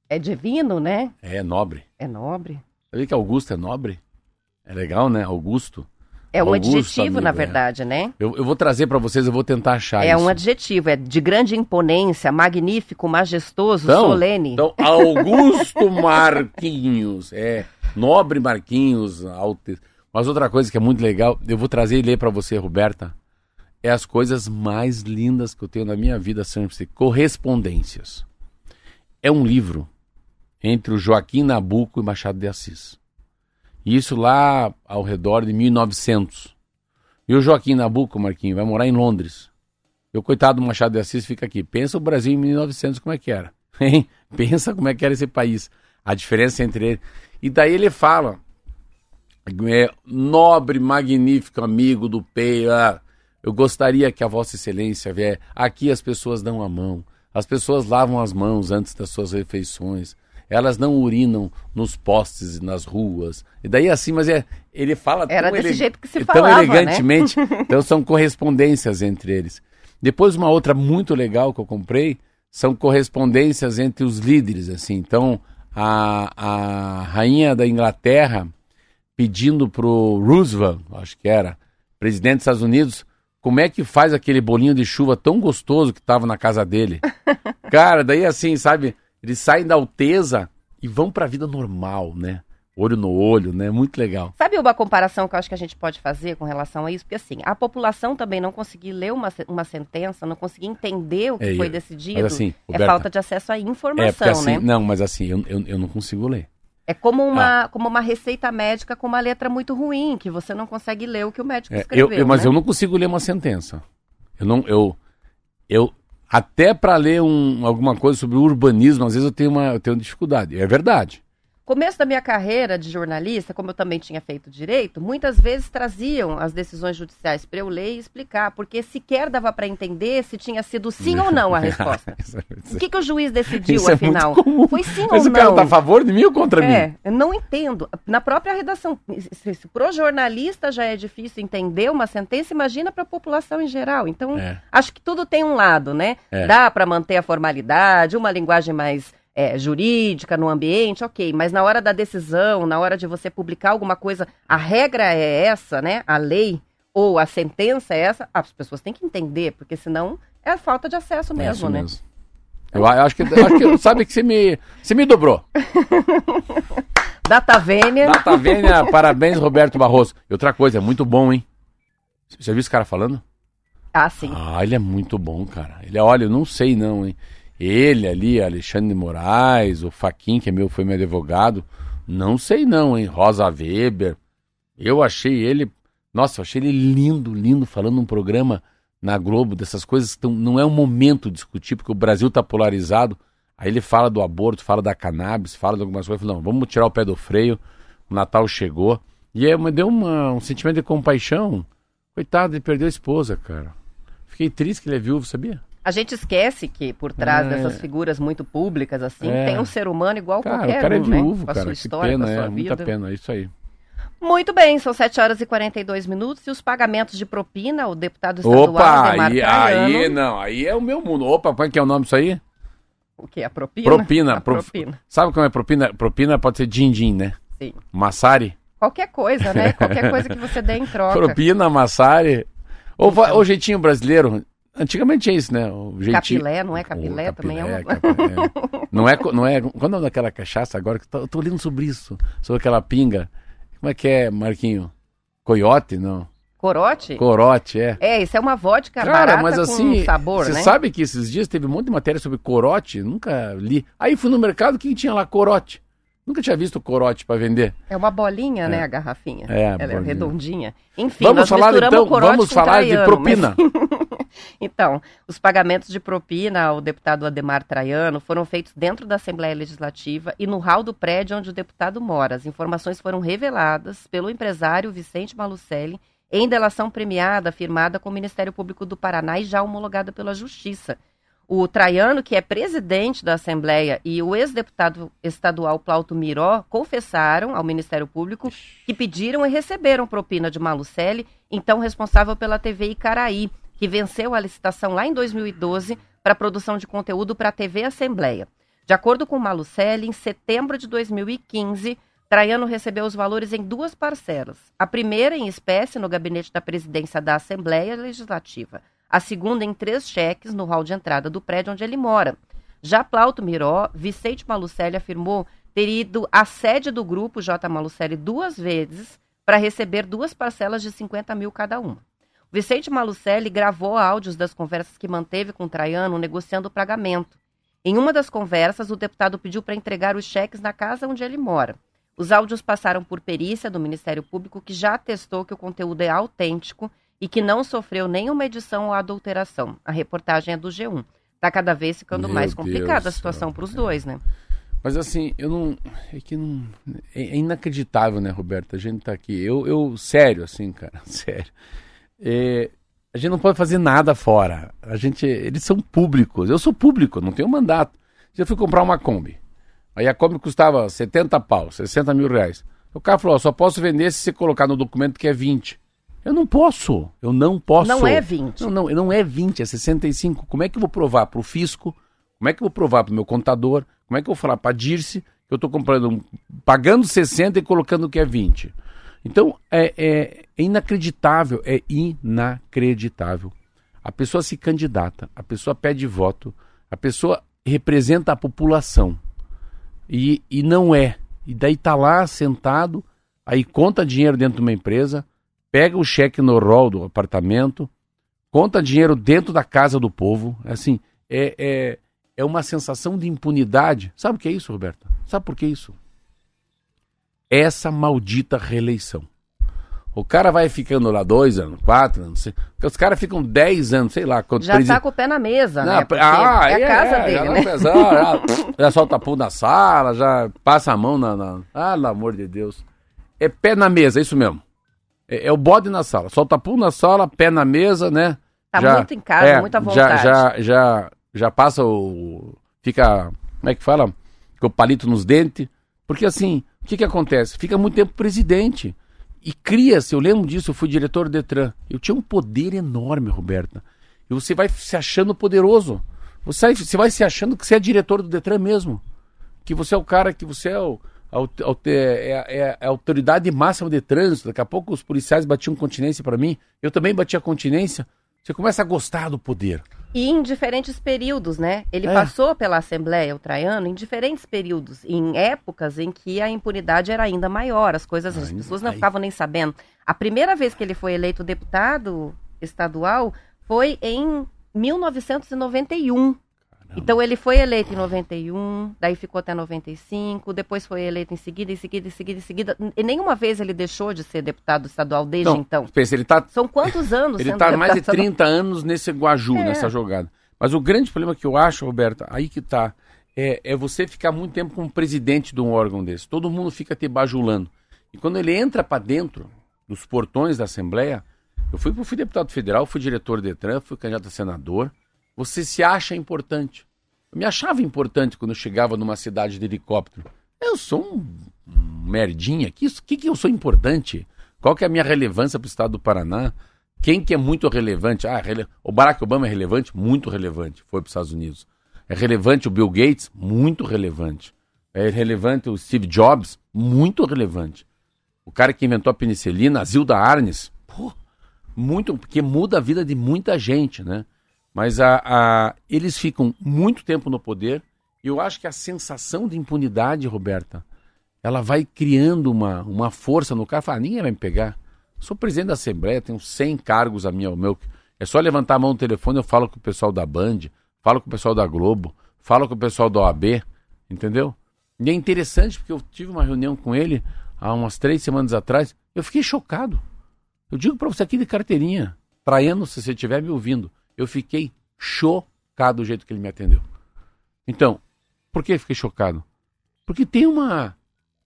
É divino, né? É nobre. É nobre. Sabia que Augusto é nobre? É legal, né? Augusto. É um Augusto, adjetivo, na amigo, é. verdade, né? Eu, eu vou trazer pra vocês, eu vou tentar achar É isso. um adjetivo, é de grande imponência, magnífico, majestoso, Então, solene. Então, Augusto (laughs) Marquinhos. É, nobre Marquinhos. Alte... Mas outra coisa que é muito legal, eu vou trazer e ler pra você, Roberta. É as coisas mais lindas que eu tenho na minha vida sempre. Correspondências. É um livro entre o Joaquim Nabuco e Machado de Assis. Isso lá ao redor de 1900. E o Joaquim Nabuco, Marquinhos, vai morar em Londres. E o coitado do Machado de Assis fica aqui. Pensa o Brasil em 1900 como é que era. (laughs) Hein? Pensa como é que era esse país. A diferença entre ele. E daí ele fala, é, nobre, magnífico amigo do Pei, ah, eu gostaria que a Vossa Excelência vier. Aqui as pessoas dão a mão. As pessoas lavam as mãos antes das suas refeições. Elas não urinam nos postes e nas ruas. E daí assim, mas é, ele fala Era tão desse jeito que se tão falava, né? elegantemente. (laughs) Então são correspondências entre eles. Depois uma outra muito legal que eu comprei são correspondências entre os líderes, assim. Então a, a rainha da Inglaterra pedindo pro Roosevelt, acho que era, presidente dos Estados Unidos, como é que faz aquele bolinho de chuva tão gostoso que estava na casa dele. (laughs) Cara, daí assim, sabe, eles saem da alteza e vão pra vida normal, né? Olho no olho, né? Muito legal. Sabe uma comparação que eu acho que a gente pode fazer com relação a isso? Porque assim, a população também não conseguir ler uma, uma sentença, não conseguir entender o que É, foi eu- decidido, mas assim, é Roberta, falta de acesso à É, informação, porque assim, né? não, mas assim, eu, eu, eu não consigo ler. É como uma, como uma receita médica com uma letra muito ruim, que você não consegue ler o que o médico É, escreveu. eu, eu- mas né? eu não consigo ler uma sentença. Eu não, eu, eu até para ler um, alguma coisa sobre urbanismo, às vezes eu tenho uma, eu tenho dificuldade. É verdade. Começo da minha carreira de jornalista, como eu também tinha feito direito, muitas vezes traziam as decisões judiciais para eu ler e explicar, porque sequer dava para entender se tinha sido sim ou não a (laughs) resposta. (laughs) O que, que o juiz decidiu, Isso é afinal? comum. Foi sim Mas ou o cara não? tá a favor de mim ou contra mim? É, não entendo. Na própria redação, se, se pro jornalista já é difícil entender uma sentença, imagina para a população em geral. Então, É. acho que tudo tem um lado, né? É. Dá para manter a formalidade, uma linguagem mais é, jurídica no ambiente, ok. Mas na hora da decisão, na hora de você publicar alguma coisa, a regra é essa, né? A lei ou a sentença é essa. As pessoas têm que entender, porque senão é falta de acesso É mesmo, isso né? mesmo. Eu, acho que, acho que (laughs) sabe que você me, você me dobrou. (laughs) Data vênia. Data Vênia, parabéns, Roberto Barroso. E outra coisa, é muito bom, hein? Você já viu esse cara falando? Ah, sim. Ah, ele é muito bom, cara. Ele, olha, eu não sei não, hein? Ele ali, Alexandre de Moraes, o Faquin, que é meu, foi meu advogado, não sei não, hein? Rosa Weber. Eu achei ele, nossa, eu achei ele lindo, lindo, falando num programa na Globo, dessas coisas tão, não é o momento de discutir, porque o Brasil tá polarizado. Aí ele fala do aborto, fala da cannabis, fala de algumas coisas. Falei, não, vamos tirar o pé do freio. O Natal chegou. E aí me deu uma- um sentimento de compaixão. Coitado, ele perdeu a esposa, cara. Fiquei triste que ele é viúvo, sabia? A gente esquece que por trás É. dessas figuras muito públicas, assim, É. tem um ser humano igual Cara, qualquer o cara é um, né? Com a sua história, pena, com a sua é. vida. Muita pena, é isso aí. Muito bem, são 7 horas e 42 minutos e os pagamentos de propina, o deputado estadual Opa, Ademar aí, aí, não, aí é o meu mundo. Opa, qual é que é o nome disso aí? o que? A propina? Propina. (laughs) A pro- propina, Sabe como é propina? Propina pode ser din-din, né? sim. Massari. Qualquer coisa, né? (laughs) Qualquer coisa que você dê em troca. Propina, massari. Ou Então. ou jeitinho brasileiro. Antigamente é isso, né? O jeitinho... Capilé, não é capilé? Ô, também é uma... capilé, capilé. (laughs) Não é, não é. Quando é daquela cachaça agora, eu tô, lendo sobre isso, sobre aquela pinga. Como é que é, Marquinho? Coiote, não? Corote? Corote, é. É, isso é uma vodka Cara, barata mas assim, com sabor, você né? sabe que esses dias teve um monte de matéria sobre corote, nunca li. Aí fui no mercado, o que tinha lá? Corote. Nunca tinha visto corote para vender. É uma bolinha, né, a garrafinha. É, Ela é bolinha. redondinha. Enfim, vamos nós falar misturamos então, corote vamos falar de propina. mas- (laughs) Então, os pagamentos de propina ao deputado Ademar Traiano foram feitos dentro da Assembleia Legislativa e no hall do prédio onde o deputado mora. As informações foram reveladas pelo empresário Vicente Malucelli em delação premiada firmada com o Ministério Público do Paraná e já homologada pela Justiça. O Traiano, que é presidente da Assembleia, e o ex-deputado estadual Plauto Miró confessaram ao Ministério Público que pediram e receberam propina de Malucelli, então responsável pela TV Icaraí, que venceu a licitação lá em 2012 para produção de conteúdo para a TV Assembleia. De acordo com Malucelli, em setembro de 2015, Traiano recebeu os valores em duas parcelas. A primeira em espécie no gabinete da presidência da Assembleia Legislativa. A segunda em três cheques no hall de entrada do prédio onde ele mora. Já Plauto Miró, Vicente Malucelli afirmou ter ido à sede do grupo J. Malucelli duas vezes para receber duas parcelas de 50 mil cada uma. Vicente Malucelli gravou áudios das conversas que manteve com Traiano negociando o pagamento. Em uma das conversas, o deputado pediu para entregar os cheques na casa onde ele mora. Os áudios passaram por perícia do Ministério Público, que já atestou que o conteúdo é autêntico e que não sofreu nenhuma edição ou adulteração. A reportagem é do G1. Está cada vez ficando Meu mais complicada a situação para os dois, né? Mas assim, eu não. É que não. É, inacreditável, né, Roberto? A gente tá aqui. Eu, eu sério, assim, cara, (laughs) sério. É, a gente não pode fazer nada fora. A gente. Eles são públicos. Eu sou público, não tenho mandato. Eu fui comprar uma Kombi. Aí a Kombi custava 70 pau, 60 mil reais. O cara falou: só posso vender se você colocar no documento que é 20. Eu não posso. Eu não posso. Não é 20. Não, não, não é 20, é 65. Como é que eu vou provar para o fisco? Como é que eu vou provar para o meu contador? Como é que eu vou falar para a Dirce que eu estou comprando, pagando 60 e colocando que é 20? Então, é, é- é inacreditável, é inacreditável. A pessoa se candidata, a pessoa pede voto, a pessoa representa a população. E, e não é. E daí tá lá sentado, aí conta dinheiro dentro de uma empresa, pega o cheque no rol do apartamento, conta dinheiro dentro da casa do povo. Assim, é, é, é uma sensação de impunidade. Sabe o que é isso, Roberta? Sabe por que isso? Essa maldita reeleição. O cara vai ficando lá dois anos, quatro anos, sei- os caras ficam dez anos, sei lá, quanto Já está com o pé na mesa, né? Porque ah, é a casa já dele, não né? pensa, já, (laughs) já solta a pão na sala, já passa a mão na, na. Ah, pelo amor de Deus. É pé na mesa, é isso mesmo. É, é o bode na sala. Solta pum na sala, pé na mesa, né? Tá muito em casa, muita vontade. Já, já, já, já passa o. Fica. Como é que fala? Com o palito nos dentes. Porque assim, que, que acontece? Fica muito tempo presidente. E cria-se, eu lembro disso, eu fui diretor do Detran. Eu tinha um poder enorme, Roberta. E você vai se achando poderoso. Você, vai- você vai se achando que você é diretor do Detran mesmo. Que você é o cara, que você é, o, é- é- é a autoridade máxima de trânsito. Daqui a pouco os policiais batiam continência para mim. Eu também batia continência. Você começa a gostar do poder. E em diferentes períodos, né? Ele É. passou pela Assembleia, o Traiano, em diferentes períodos, em épocas em que a impunidade era ainda maior, as coisas, as pessoas não aí- ficavam nem sabendo. A primeira vez que ele foi eleito deputado estadual foi em 1991. Então ele foi eleito em 91, daí ficou até 95, depois foi eleito em seguida, em seguida, em seguida, em seguida. E nenhuma vez ele deixou de ser deputado estadual desde Então, então. pensa, ele está São quantos anos Ele está mais de deputado estadual? 30 anos nesse Guaju, É. nessa jogada. Mas o grande problema que eu acho, Roberta, aí que tá, é, é você ficar muito tempo como presidente de um órgão desse. Todo mundo fica te bajulando. E quando ele entra para dentro dos portões da Assembleia, eu fui, eu fui deputado federal, fui diretor do Detran, fui candidato a senador. Você se acha importante. Eu me achava importante quando eu chegava numa cidade de helicóptero. Eu sou um, merdinha. Que, isso, que, que eu sou importante? Qual que é a minha relevância para o estado do Paraná? Quem que é muito relevante? Ah, rele... o Barack Obama é relevante? Muito relevante. Foi para os Estados Unidos. É relevante o Bill Gates? Muito relevante. É relevante o Steve Jobs? Muito relevante. O cara que inventou a penicilina, a Zilda Arnes? Pô, muito, porque muda a vida de muita gente, né? Mas a, a- eles ficam muito tempo no poder eu acho que a sensação de impunidade, Roberta, ela vai criando uma, uma força no cara. Fala, "Ah, ninguém vai me pegar. Sou presidente da Assembleia, tenho 100 cargos a minha, ao meu. É só levantar a mão no telefone, eu falo com o pessoal da Band, falo com o pessoal da Globo, falo com o pessoal da OAB, entendeu? E é interessante porque eu tive uma reunião com ele há umas três semanas atrás, eu fiquei chocado. Eu digo para você aqui de carteirinha, Traiano, se você estiver me ouvindo, eu fiquei chocado do jeito que ele me atendeu. Então, por que fiquei chocado? Porque tem uma.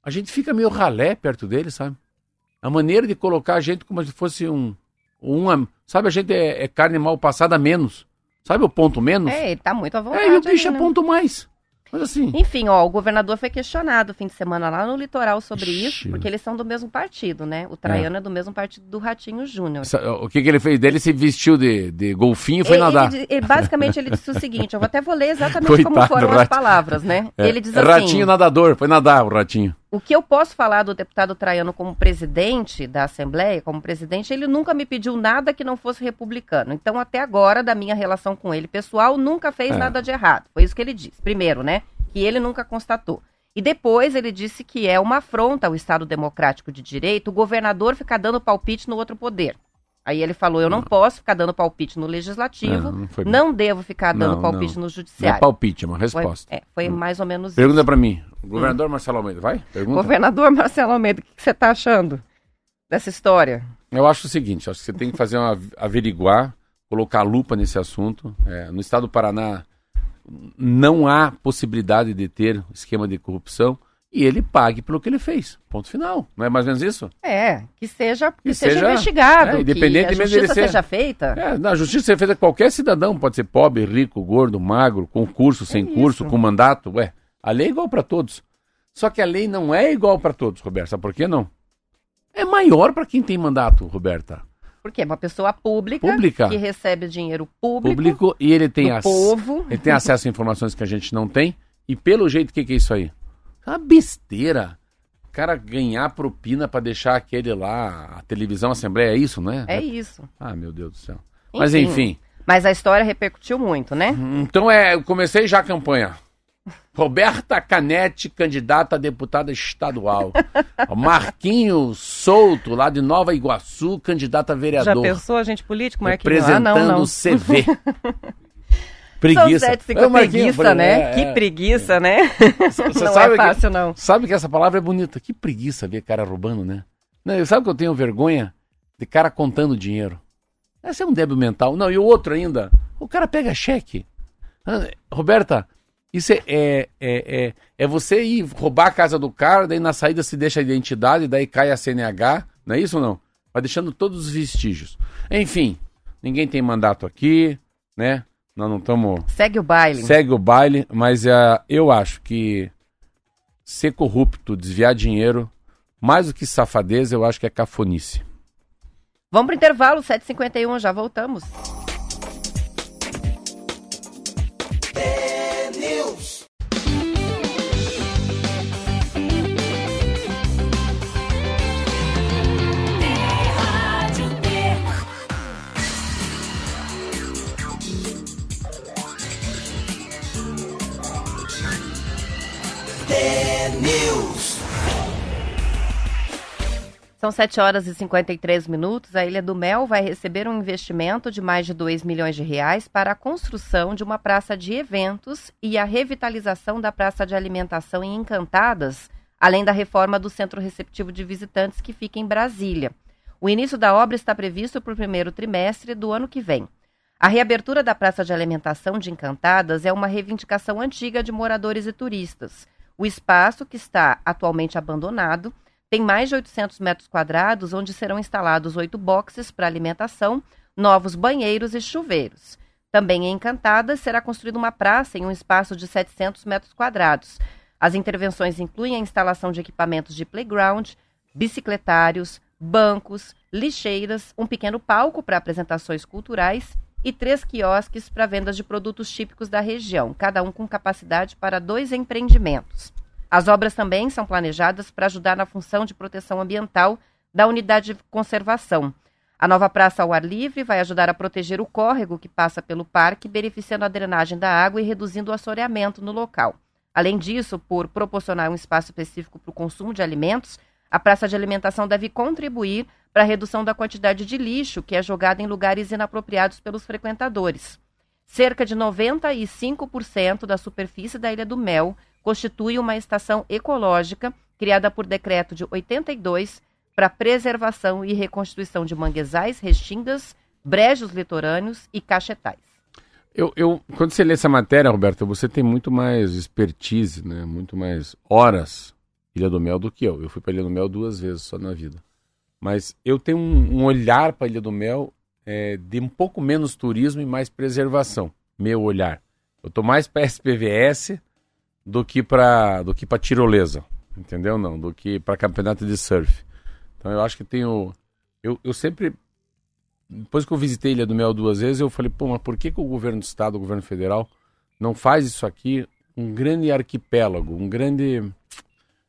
A gente fica meio ralé perto dele, sabe? A maneira de colocar a gente como se fosse um. Uma, sabe, a gente é, é carne mal passada menos. Sabe o ponto menos? É, ele tá muito à vontade. É, e o bicho aí, é né? ponto mais. Mas assim. Enfim, ó, o governador foi questionado fim de semana lá no litoral sobre Ixi. isso, porque eles são do mesmo partido, né? O Traiano é, do mesmo partido do Ratinho Júnior. O que, que ele fez dele? Se vestiu de, de golfinho e foi Ele- nadar. ele- ele- basicamente, ele disse o seguinte: eu até vou ler exatamente (laughs) como Coitado foram do as palavras, né? É, Ele diz assim: Ratinho nadador, foi nadar o ratinho. O que eu posso falar do deputado Traiano como presidente da Assembleia, como presidente, ele nunca me pediu nada que não fosse republicano. Então, até agora, da minha relação com ele pessoal, nunca fez É. nada de errado. Foi isso que ele disse. Primeiro, né? Que ele nunca constatou. E depois ele disse que é uma afronta ao Estado Democrático de Direito o governador ficar dando palpite no outro poder. Aí ele falou: eu não posso ficar dando palpite no legislativo, É, não foi- não devo ficar dando Não, palpite não. no Não é judiciário. palpite, é uma Foi, resposta. é, foi mais ou menos isso. Pergunta pra mim. O governador Marcelo Almeida, vai? Pergunta. Governador (laughs) Marcelo Almeida, o que você está achando dessa história? Eu acho o seguinte, acho que você tem que fazer uma averiguar, colocar lupa nesse assunto. É, no estado do Paraná não há possibilidade de ter esquema de corrupção e ele pague pelo que ele fez. Ponto final. Não é mais ou menos isso? É, que seja, que Que seja, seja- investigado, é, independentemente que a justiça ser- seja feita. É, na justiça é feita qualquer cidadão, pode ser pobre, rico, gordo, magro, com curso, sem isso. curso, com mandato. Ué, a lei é igual para todos. Só que a lei não é igual para todos, Roberto. Sabe por que não? É maior para quem tem mandato, Roberta. Porque é uma pessoa pública, Pública. que recebe dinheiro público, Público e ele tem ac- povo. Ele tem acesso a informações que a gente não tem. E pelo jeito, o que, que é isso aí? É uma besteira. O cara ganhar propina pra deixar aquele lá, a televisão, a Assembleia, é isso, não é? É isso. Ah, meu Deus do céu. Mas enfim. Mas a história repercutiu muito, né? Então é, eu comecei já a campanha. (laughs) Roberta Canete, candidata a deputada estadual. Marquinho Souto, lá de Nova Iguaçu, candidato a Já vereador. pensou a gente político, Marquinhos? Ah, Representando não, não. o CV. (laughs) São preguiça. Ô, Marquinho, preguiça, né? é, que é. preguiça, né? Você (laughs) não sabe é que- fácil, não. Sabe que essa palavra é bonita. Que preguiça ver cara roubando, né? Não, eu- sabe que eu tenho vergonha de cara contando dinheiro. Esse é um débil mental. Não, e o outro ainda. O cara pega cheque. Ah, Roberta, isso é, é, é, é, é você ir roubar a casa do cara, daí na saída se deixa a identidade, daí cai a CNH. Não é isso ou não? Vai deixando todos os vestígios. Enfim, ninguém tem mandato aqui, né? Nós não estamos. Segue o baile. Segue o baile, mas ah, eu acho que ser corrupto, desviar dinheiro, mais do que safadeza, eu acho que é cafonice. Vamos pro intervalo, 7h51, já voltamos. São 7 horas e 53 minutos. A Ilha do Mel vai receber um investimento de mais de 2 milhões de reais para a construção de uma praça de eventos e a revitalização da praça de alimentação em Encantadas, além da reforma do centro receptivo de visitantes que fica em Brasília. O início da obra está previsto para o primeiro trimestre do ano que vem. A reabertura da praça de alimentação de Encantadas é uma reivindicação antiga de moradores e turistas. O espaço, que está atualmente abandonado, tem mais de 800 metros quadrados, onde serão instalados oito boxes para alimentação, novos banheiros e chuveiros. Também em Encantadas será construída uma praça em um espaço de 700 metros quadrados. As intervenções incluem a instalação de equipamentos de playground, bicicletários, bancos, lixeiras, um pequeno palco para apresentações culturais e três quiosques para vendas de produtos típicos da região, cada um com capacidade para dois empreendimentos. As obras também são planejadas para ajudar na função de proteção ambiental da unidade de conservação. A nova praça ao ar livre vai ajudar a proteger o córrego que passa pelo parque, beneficiando a drenagem da água e reduzindo o assoreamento no local. Além disso, por proporcionar um espaço específico para o consumo de alimentos, a praça de alimentação deve contribuir para redução da quantidade de lixo que é jogado em lugares inapropriados pelos frequentadores. Cerca de 95% da superfície da Ilha do Mel constitui uma estação ecológica criada por decreto de 82 para preservação e reconstituição de manguezais, restingas, brejos litorâneos e cachetais. Eu, eu, quando você lê essa matéria, Roberto, você tem muito mais expertise, né? muito mais horas Ilha do Mel do que eu. Eu fui para Ilha do Mel duas vezes só na vida. Mas eu tenho um, um olhar para Ilha do Mel é, de um pouco menos turismo e mais preservação. Meu olhar. Eu tô mais para SPVS do que para do que para tirolesa, entendeu? Não, do que para campeonato de surf. Então eu acho que tenho eu, eu sempre depois que eu visitei Ilha do Mel duas vezes, eu falei, pô, mas por que, que o governo do estado, o governo federal não faz isso aqui um grande arquipélago, um grande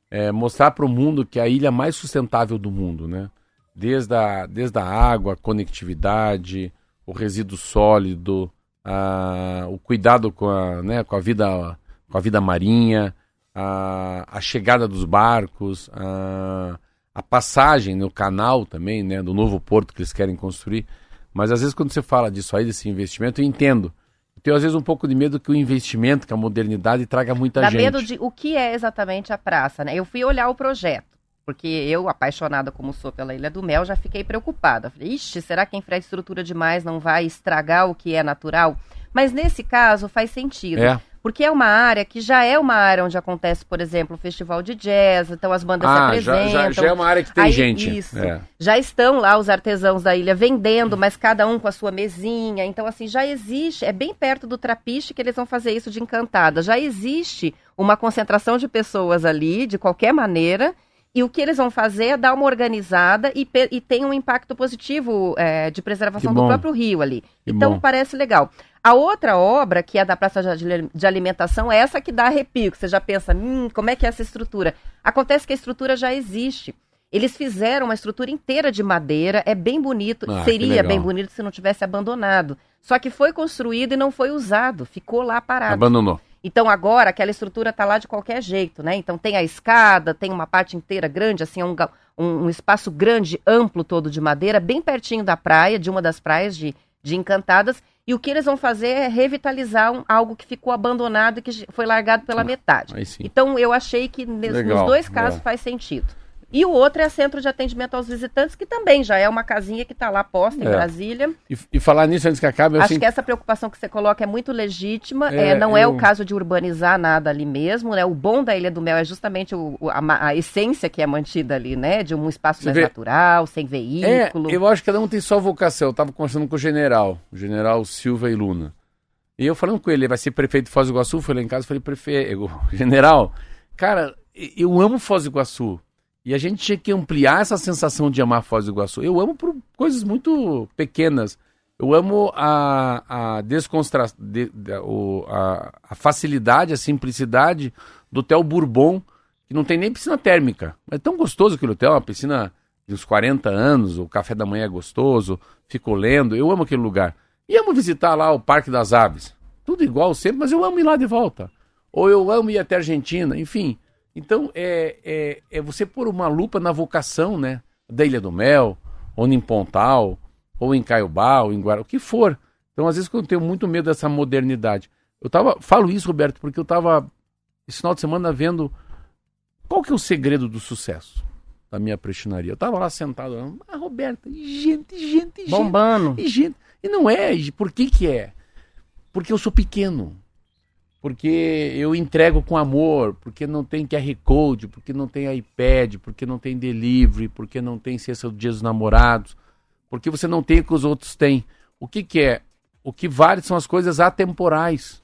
é, mostrar para o mundo que é a ilha mais sustentável do mundo, né? Desde a, desde a água, a conectividade, o resíduo sólido, a, o cuidado com a, né, com a vida com a vida marinha, a, a chegada dos barcos, a, a passagem no canal também, né, do novo porto que eles querem construir. Mas às vezes quando você fala disso aí, desse investimento, eu entendo. Eu tenho às vezes um pouco de medo que o investimento, que a modernidade traga muita Dá gente. Dá medo de o que é exatamente a praça, né? Eu fui olhar o projeto. Porque eu, apaixonada como sou pela Ilha do Mel, já fiquei preocupada. Falei, ixi, será que a infraestrutura demais não vai estragar o que é natural? Mas nesse caso faz sentido. É porque é uma área que já é uma área onde acontece, por exemplo, o festival de jazz, então as bandas ah, se apresentam. Já, já, já, é uma área que tem aí, gente. Isso. É. Já estão lá os artesãos da ilha vendendo, mas cada um com a sua mesinha. Então, assim, já existe, é bem perto do trapiche que eles vão fazer isso de encantada. Já existe uma concentração de pessoas ali, de qualquer maneira. E o que eles vão fazer é dar uma organizada e, e tem um impacto positivo é, de preservação do próprio rio ali. Que então bom. parece legal. A outra obra, que é da Praça de Alimentação, é essa que dá arrepio, que você já pensa, hum, como é que é essa estrutura? Acontece que a estrutura já existe. Eles fizeram uma estrutura inteira de madeira, é bem bonito, ah, seria bem bonito se não tivesse abandonado. Só que foi construído e não foi usado, ficou lá parado. Abandonou. Então agora aquela estrutura está lá de qualquer jeito, né? Então tem a escada, tem uma parte inteira grande, assim, um, um, um espaço grande, amplo todo de madeira, bem pertinho da praia, de uma das praias de, de Encantadas, e o que eles vão fazer é revitalizar um, algo que ficou abandonado e que foi largado pela metade. Então eu achei que Legal. nos dois casos é. faz sentido. E o outro é Centro de Atendimento aos Visitantes, que também já é uma casinha que está lá posta em é. Brasília. E, e, falar nisso antes que acabe... Acho que essa preocupação que você coloca é muito legítima. É, é não eu... é o caso de urbanizar nada ali mesmo. Né? O bom da Ilha do Mel é justamente o, a, a, essência que é mantida ali, né? De um espaço você mais vê... natural, sem veículo. É, eu acho que cada um tem sua vocação. Eu estava conversando com o general, o general Silva e Luna. E eu falando com ele, ele vai ser prefeito de Foz do Iguaçu, fui lá em casa e falei, prefeito, (laughs) general, cara, eu amo Foz do Iguaçu. E a gente tinha que ampliar essa sensação de amar Foz do Iguaçu. Eu amo por coisas muito pequenas. Eu amo a, a desconstra... De, a, a, facilidade, a simplicidade do Hotel Bourbon, que não tem nem piscina térmica. É tão gostoso aquele hotel, uma piscina de uns 40 anos, o café da manhã é gostoso, fico lendo, eu amo aquele lugar. E amo visitar lá o Parque das Aves. Tudo igual sempre, mas eu amo ir lá de volta. Ou eu amo ir até a Argentina, enfim. Então, é, é, é, você pôr uma lupa na vocação, né? Da Ilha do Mel, ou em Pontal, ou em Caiobá, ou em Guará, o que for. Então, às vezes, eu tenho muito medo dessa modernidade. Eu tava, falo isso, Roberto, porque eu estava esse final de semana vendo qual que é o segredo do sucesso da minha prestinaria. Eu estava lá sentado, ah, Roberto, gente, gente, gente. Bombando. E gente. E não é, por que que é? Porque eu sou pequeno porque eu entrego com amor, porque não tem QR Code, porque não tem iPad, porque não tem delivery, porque não tem cesta do dia dos namorados, porque você não tem o que os outros têm. O que, que é? O que vale são as coisas atemporais.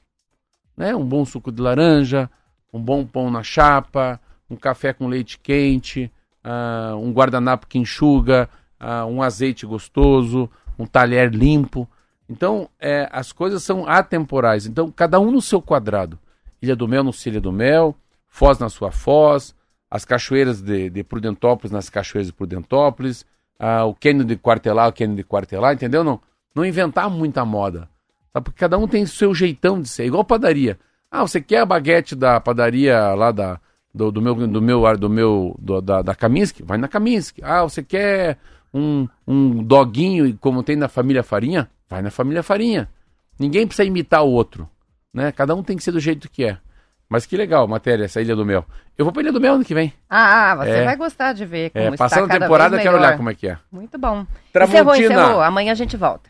Né? Um bom suco de laranja, um bom pão na chapa, um café com leite quente, uh, um guardanapo que enxuga, uh, um azeite gostoso, um talher limpo. Então, é, as coisas são atemporais. Então, cada um no seu quadrado. Ilha do Mel no Ilha do Mel, Foz na sua Foz, as cachoeiras de, de Prudentópolis nas cachoeiras de Prudentópolis, ah, o Cânion de Quartelar, o Cânion de Quartelar, entendeu? Não, não inventar muita moda. Sabe? Porque cada um tem o seu jeitão de ser. Igual padaria. Ah, você quer a baguete da padaria lá da, do, do meu, do meu, do meu, do, da, da Kaminsky? Vai na Kaminsky. Ah, você quer um, um doguinho, como tem na família Farinha, vai na família Farinha. Ninguém precisa imitar o outro. Né? Cada um tem que ser do jeito que é. Mas que legal, matéria, essa Ilha do Mel. Eu vou pra Ilha do Mel ano que vem. Ah, você é. vai gostar de ver como é, Passando a temporada, eu quero olhar como é que é. Muito bom. Tramontina. Encerrou, encerrou. Amanhã a gente volta.